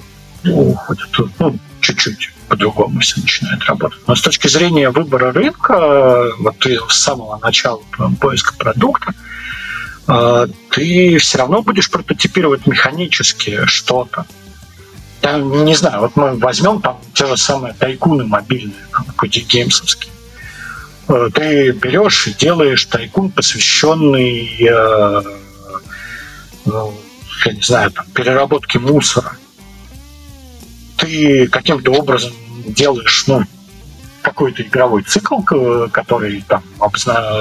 уходит, ну, чуть-чуть по-другому все начинает работать. Но с точки зрения выбора рынка, вот ты с самого начала поиска продукта, э, ты все равно будешь прототипировать механически что-то я не знаю, вот мы возьмем там те же самые тайкуны мобильные, там, геймсовские. Э, ты берешь и делаешь тайкун, посвященный, э, ну, я не знаю, там, переработке мусора. Ты каким-то образом делаешь, ну, какой-то игровой цикл, который там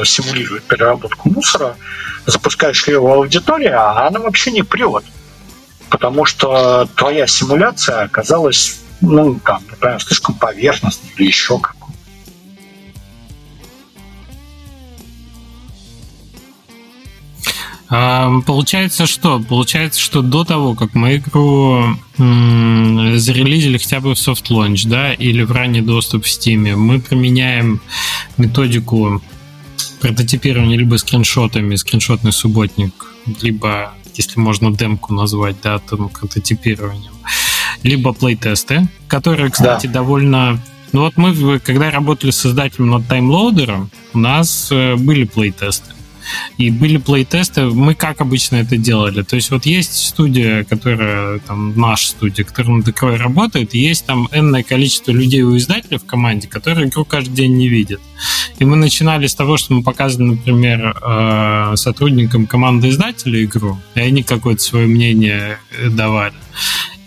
симулирует переработку мусора, запускаешь ее в аудиторию, а она вообще не прет потому что твоя симуляция оказалась, ну, там, например, слишком поверхностной или еще как Получается что? Получается, что до того, как мы игру м- зарелизили хотя бы в soft launch, да, или в ранний доступ в Steam, мы применяем методику прототипирования либо скриншотами, скриншотный субботник, либо если можно демку назвать, да, там, прототипированием, либо плейтесты, которые, кстати, да. довольно... Ну вот мы, когда работали с создателем над таймлоудером, у нас э, были плейтесты. И были плейтесты, мы как обычно это делали. То есть вот есть студия, которая, там, наша студия, которая над игрой работает, и есть там энное количество людей у издателя в команде, которые игру каждый день не видят. И мы начинали с того, что мы показывали, например, э, сотрудникам команды издателя игру, и они какое-то свое мнение э, давали.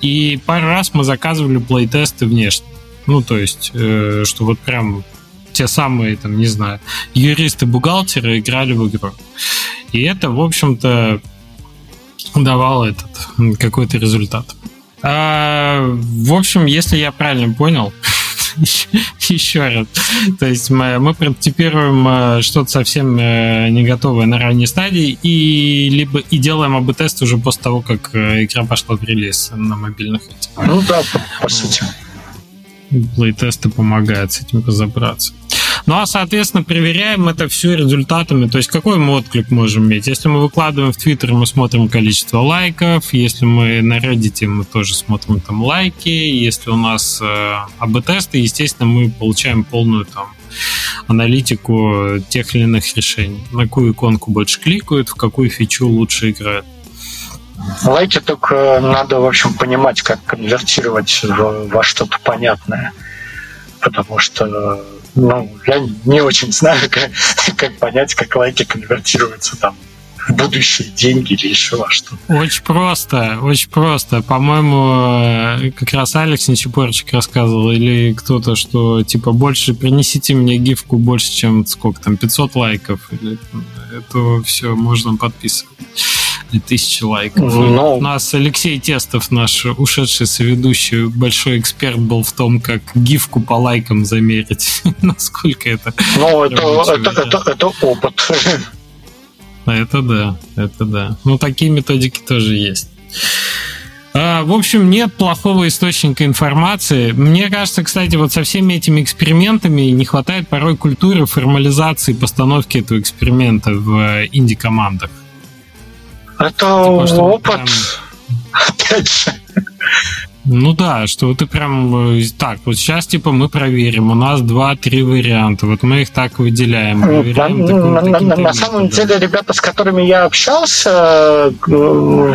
И пару раз мы заказывали плейтесты внешне. Ну, то есть, э, что вот прям те самые, там, не знаю, юристы-бухгалтеры играли в игру. И это, в общем-то, давало этот какой-то результат. А, в общем, если я правильно понял, [laughs] еще раз. То есть мы, мы прототипируем э, что-то совсем э, не готовое на ранней стадии и либо и делаем АБ-тест уже после того, как э, игра пошла в релиз на мобильных. Ну да, по, по сути. Плейтесты помогают с этим разобраться. Ну а, соответственно, проверяем это все результатами. То есть какой мы отклик можем иметь? Если мы выкладываем в Твиттер, мы смотрим количество лайков. Если мы на Reddit, мы тоже смотрим там лайки. Если у нас э, АБ-тесты, естественно, мы получаем полную там аналитику тех или иных решений. На какую иконку больше кликают, в какую фичу лучше играют. Лайки только надо, в общем, понимать, как конвертировать во что-то понятное. Потому что ну, я не очень знаю, [laughs] как, как понять, как лайки конвертируются там в будущие деньги или еще во что. Очень просто, очень просто. По-моему, э, как раз Алекс Нечепорчик рассказывал, или кто-то, что типа больше принесите мне гифку больше, чем сколько там, 500 лайков. Или, это все можно подписывать и тысячи лайков. Но... Ну, У нас Алексей Тестов, наш ушедший соведущий, большой эксперт был в том, как гифку по лайкам замерить. [laughs] Насколько это... Ну, это, это, это, это опыт. [laughs] Это да, это да. Ну, такие методики тоже есть. А, в общем, нет плохого источника информации. Мне кажется, кстати, вот со всеми этими экспериментами не хватает порой культуры формализации постановки этого эксперимента в э, инди-командах. Это типа, опыт, прям... опять же. Ну да, что ты прям э, так, вот сейчас типа мы проверим, у нас два-три варианта, вот мы их так выделяем. Ну, проверяем на, таким, на, таким на, на самом деле, ребята, с которыми я общался, э,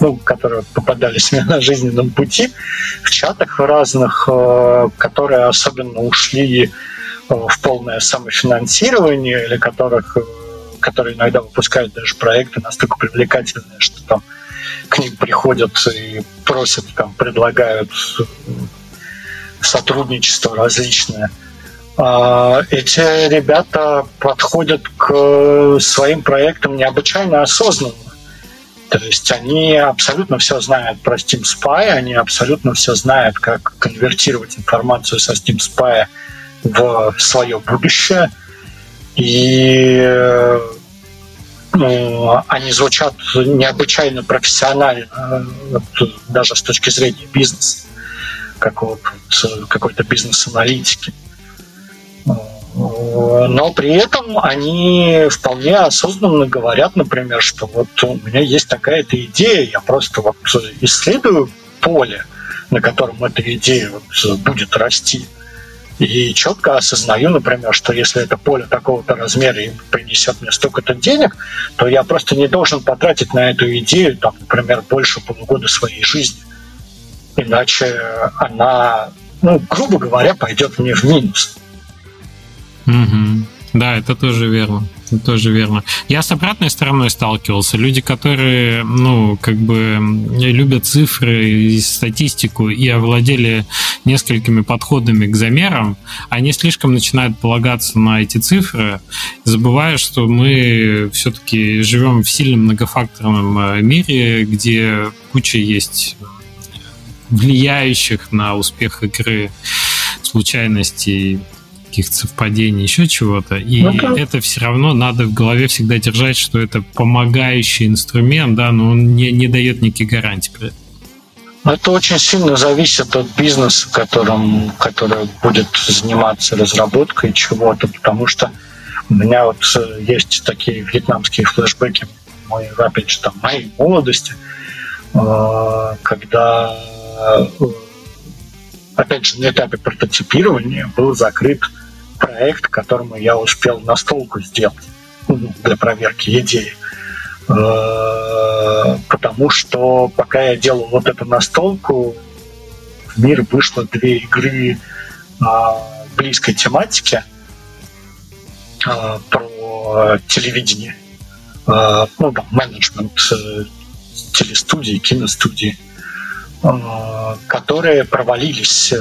ну, которые попадались мне на жизненном пути, в чатах разных, э, которые особенно ушли в полное самофинансирование, или которых, которые иногда выпускают даже проекты настолько привлекательные, что там к ним приходят и просят, там, предлагают сотрудничество различное. А, эти ребята подходят к своим проектам необычайно осознанно. То есть они абсолютно все знают про Steam Spy, они абсолютно все знают, как конвертировать информацию со Steam Spy в свое будущее. И ну, они звучат необычайно профессионально, даже с точки зрения бизнеса, какой-то бизнес-аналитики. Но при этом они вполне осознанно говорят, например, что вот у меня есть такая-то идея, я просто вот исследую поле, на котором эта идея вот будет расти – и четко осознаю, например, что если это поле такого-то размера и принесет мне столько-то денег, то я просто не должен потратить на эту идею, там, например, больше полугода своей жизни. Иначе она, ну, грубо говоря, пойдет мне в минус. Угу. Да, это тоже верно. Тоже верно. Я с обратной стороной сталкивался. Люди, которые, ну, как бы любят цифры и статистику и овладели несколькими подходами к замерам, они слишком начинают полагаться на эти цифры, забывая, что мы все-таки живем в сильном многофакторном э, мире, где куча есть влияющих на успех игры случайностей, каких-то совпадений, еще чего-то. И ну, это все равно надо в голове всегда держать, что это помогающий инструмент, да, но он не, не дает никаких гарантий при этом. Это очень сильно зависит от бизнеса, которым, который будет заниматься разработкой чего-то, потому что у меня вот э, есть такие вьетнамские флешбеки моей, опять же, там, моей молодости, э, когда э, опять же, на этапе прототипирования был закрыт проект, которому я успел настолку сделать для проверки идеи. Э, потому что пока я делал вот эту настолку, в мир вышло две игры а, близкой тематики а, про телевидение. Ну, там, менеджмент э, телестудии, киностудии, которые провалились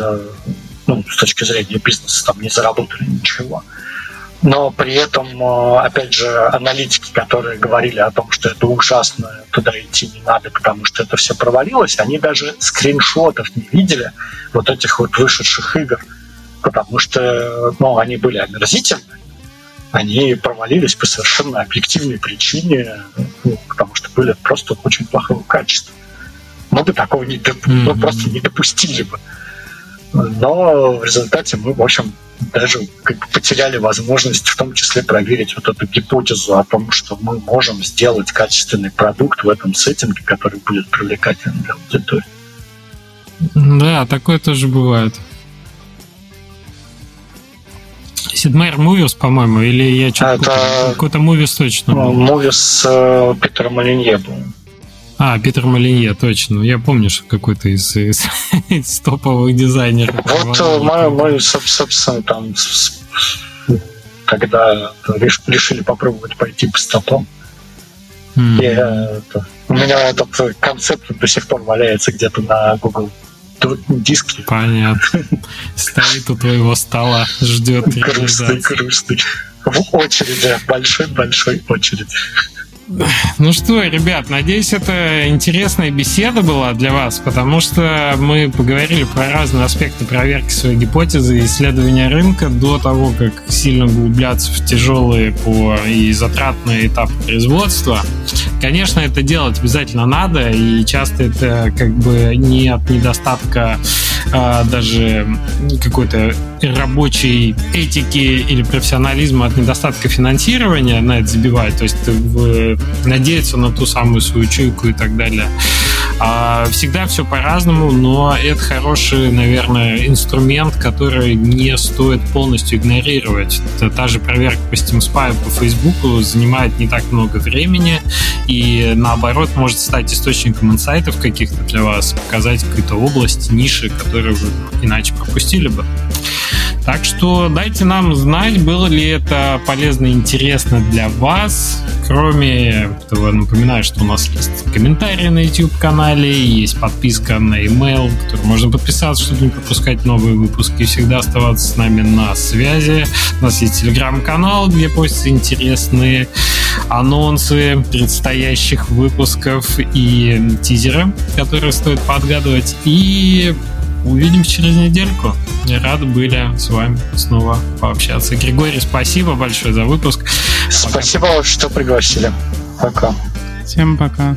ну, с точки зрения бизнеса, там не заработали ничего. Но при этом, э, опять же, аналитики, которые говорили о том, что это ужасно, туда идти не надо, потому что это все провалилось, они даже скриншотов не видели вот этих вот вышедших игр, потому что ну, они были омерзительны, они провалились по совершенно объективной причине, ну, потому что были просто очень плохого качества. Мы бы такого не, доп... mm-hmm. ну, просто не допустили бы. Но в результате мы, в общем, даже как бы потеряли возможность в том числе проверить вот эту гипотезу о том, что мы можем сделать качественный продукт в этом сеттинге, который будет привлекательным для аудитории. Да, такое тоже бывает. Сидмейр Мувис, по-моему, или я что-то... Это... Какой-то Мувис точно. Мувис э, Питера Малинье был. А, Питер Малинье, точно. Я помню, что какой-то из, из, [laughs] из топовых дизайнеров. Вот э, мы, мы, собственно, там, когда решили попробовать пойти по стопам, mm. я, это, у меня этот концепт до сих пор валяется где-то на Google диске. Понятно. [laughs] Стоит у твоего стола, ждет. Грустный, грустный. В очереди, большой-большой очередь. [sighs] Ну что, ребят, надеюсь, это интересная беседа была для вас, потому что мы поговорили про разные аспекты проверки своей гипотезы и исследования рынка до того, как сильно углубляться в тяжелые по и затратные этапы производства. Конечно, это делать обязательно надо, и часто это как бы не от недостатка а, даже какой-то рабочей этики или профессионализма от недостатка финансирования на это забивает, то есть в, надеяться на ту самую свою чуйку и так далее. А, всегда все по-разному, но это хороший, наверное, инструмент, который не стоит полностью игнорировать. Это та же проверка по Steam Spy по Facebook занимает не так много времени и, наоборот, может стать источником инсайтов каких-то для вас, показать какую-то область, ниши, которые вы иначе пропустили бы. Так что дайте нам знать, было ли это полезно и интересно для вас. Кроме этого, напоминаю, что у нас есть комментарии на YouTube-канале, есть подписка на email, в который можно подписаться, чтобы не пропускать новые выпуски и всегда оставаться с нами на связи. У нас есть телеграм-канал, где постятся интересные анонсы предстоящих выпусков и тизеры, которые стоит подгадывать. И Увидимся через недельку. Рады были с вами снова пообщаться. Григорий, спасибо большое за выпуск. Спасибо, пока. что пригласили. Пока. Всем пока.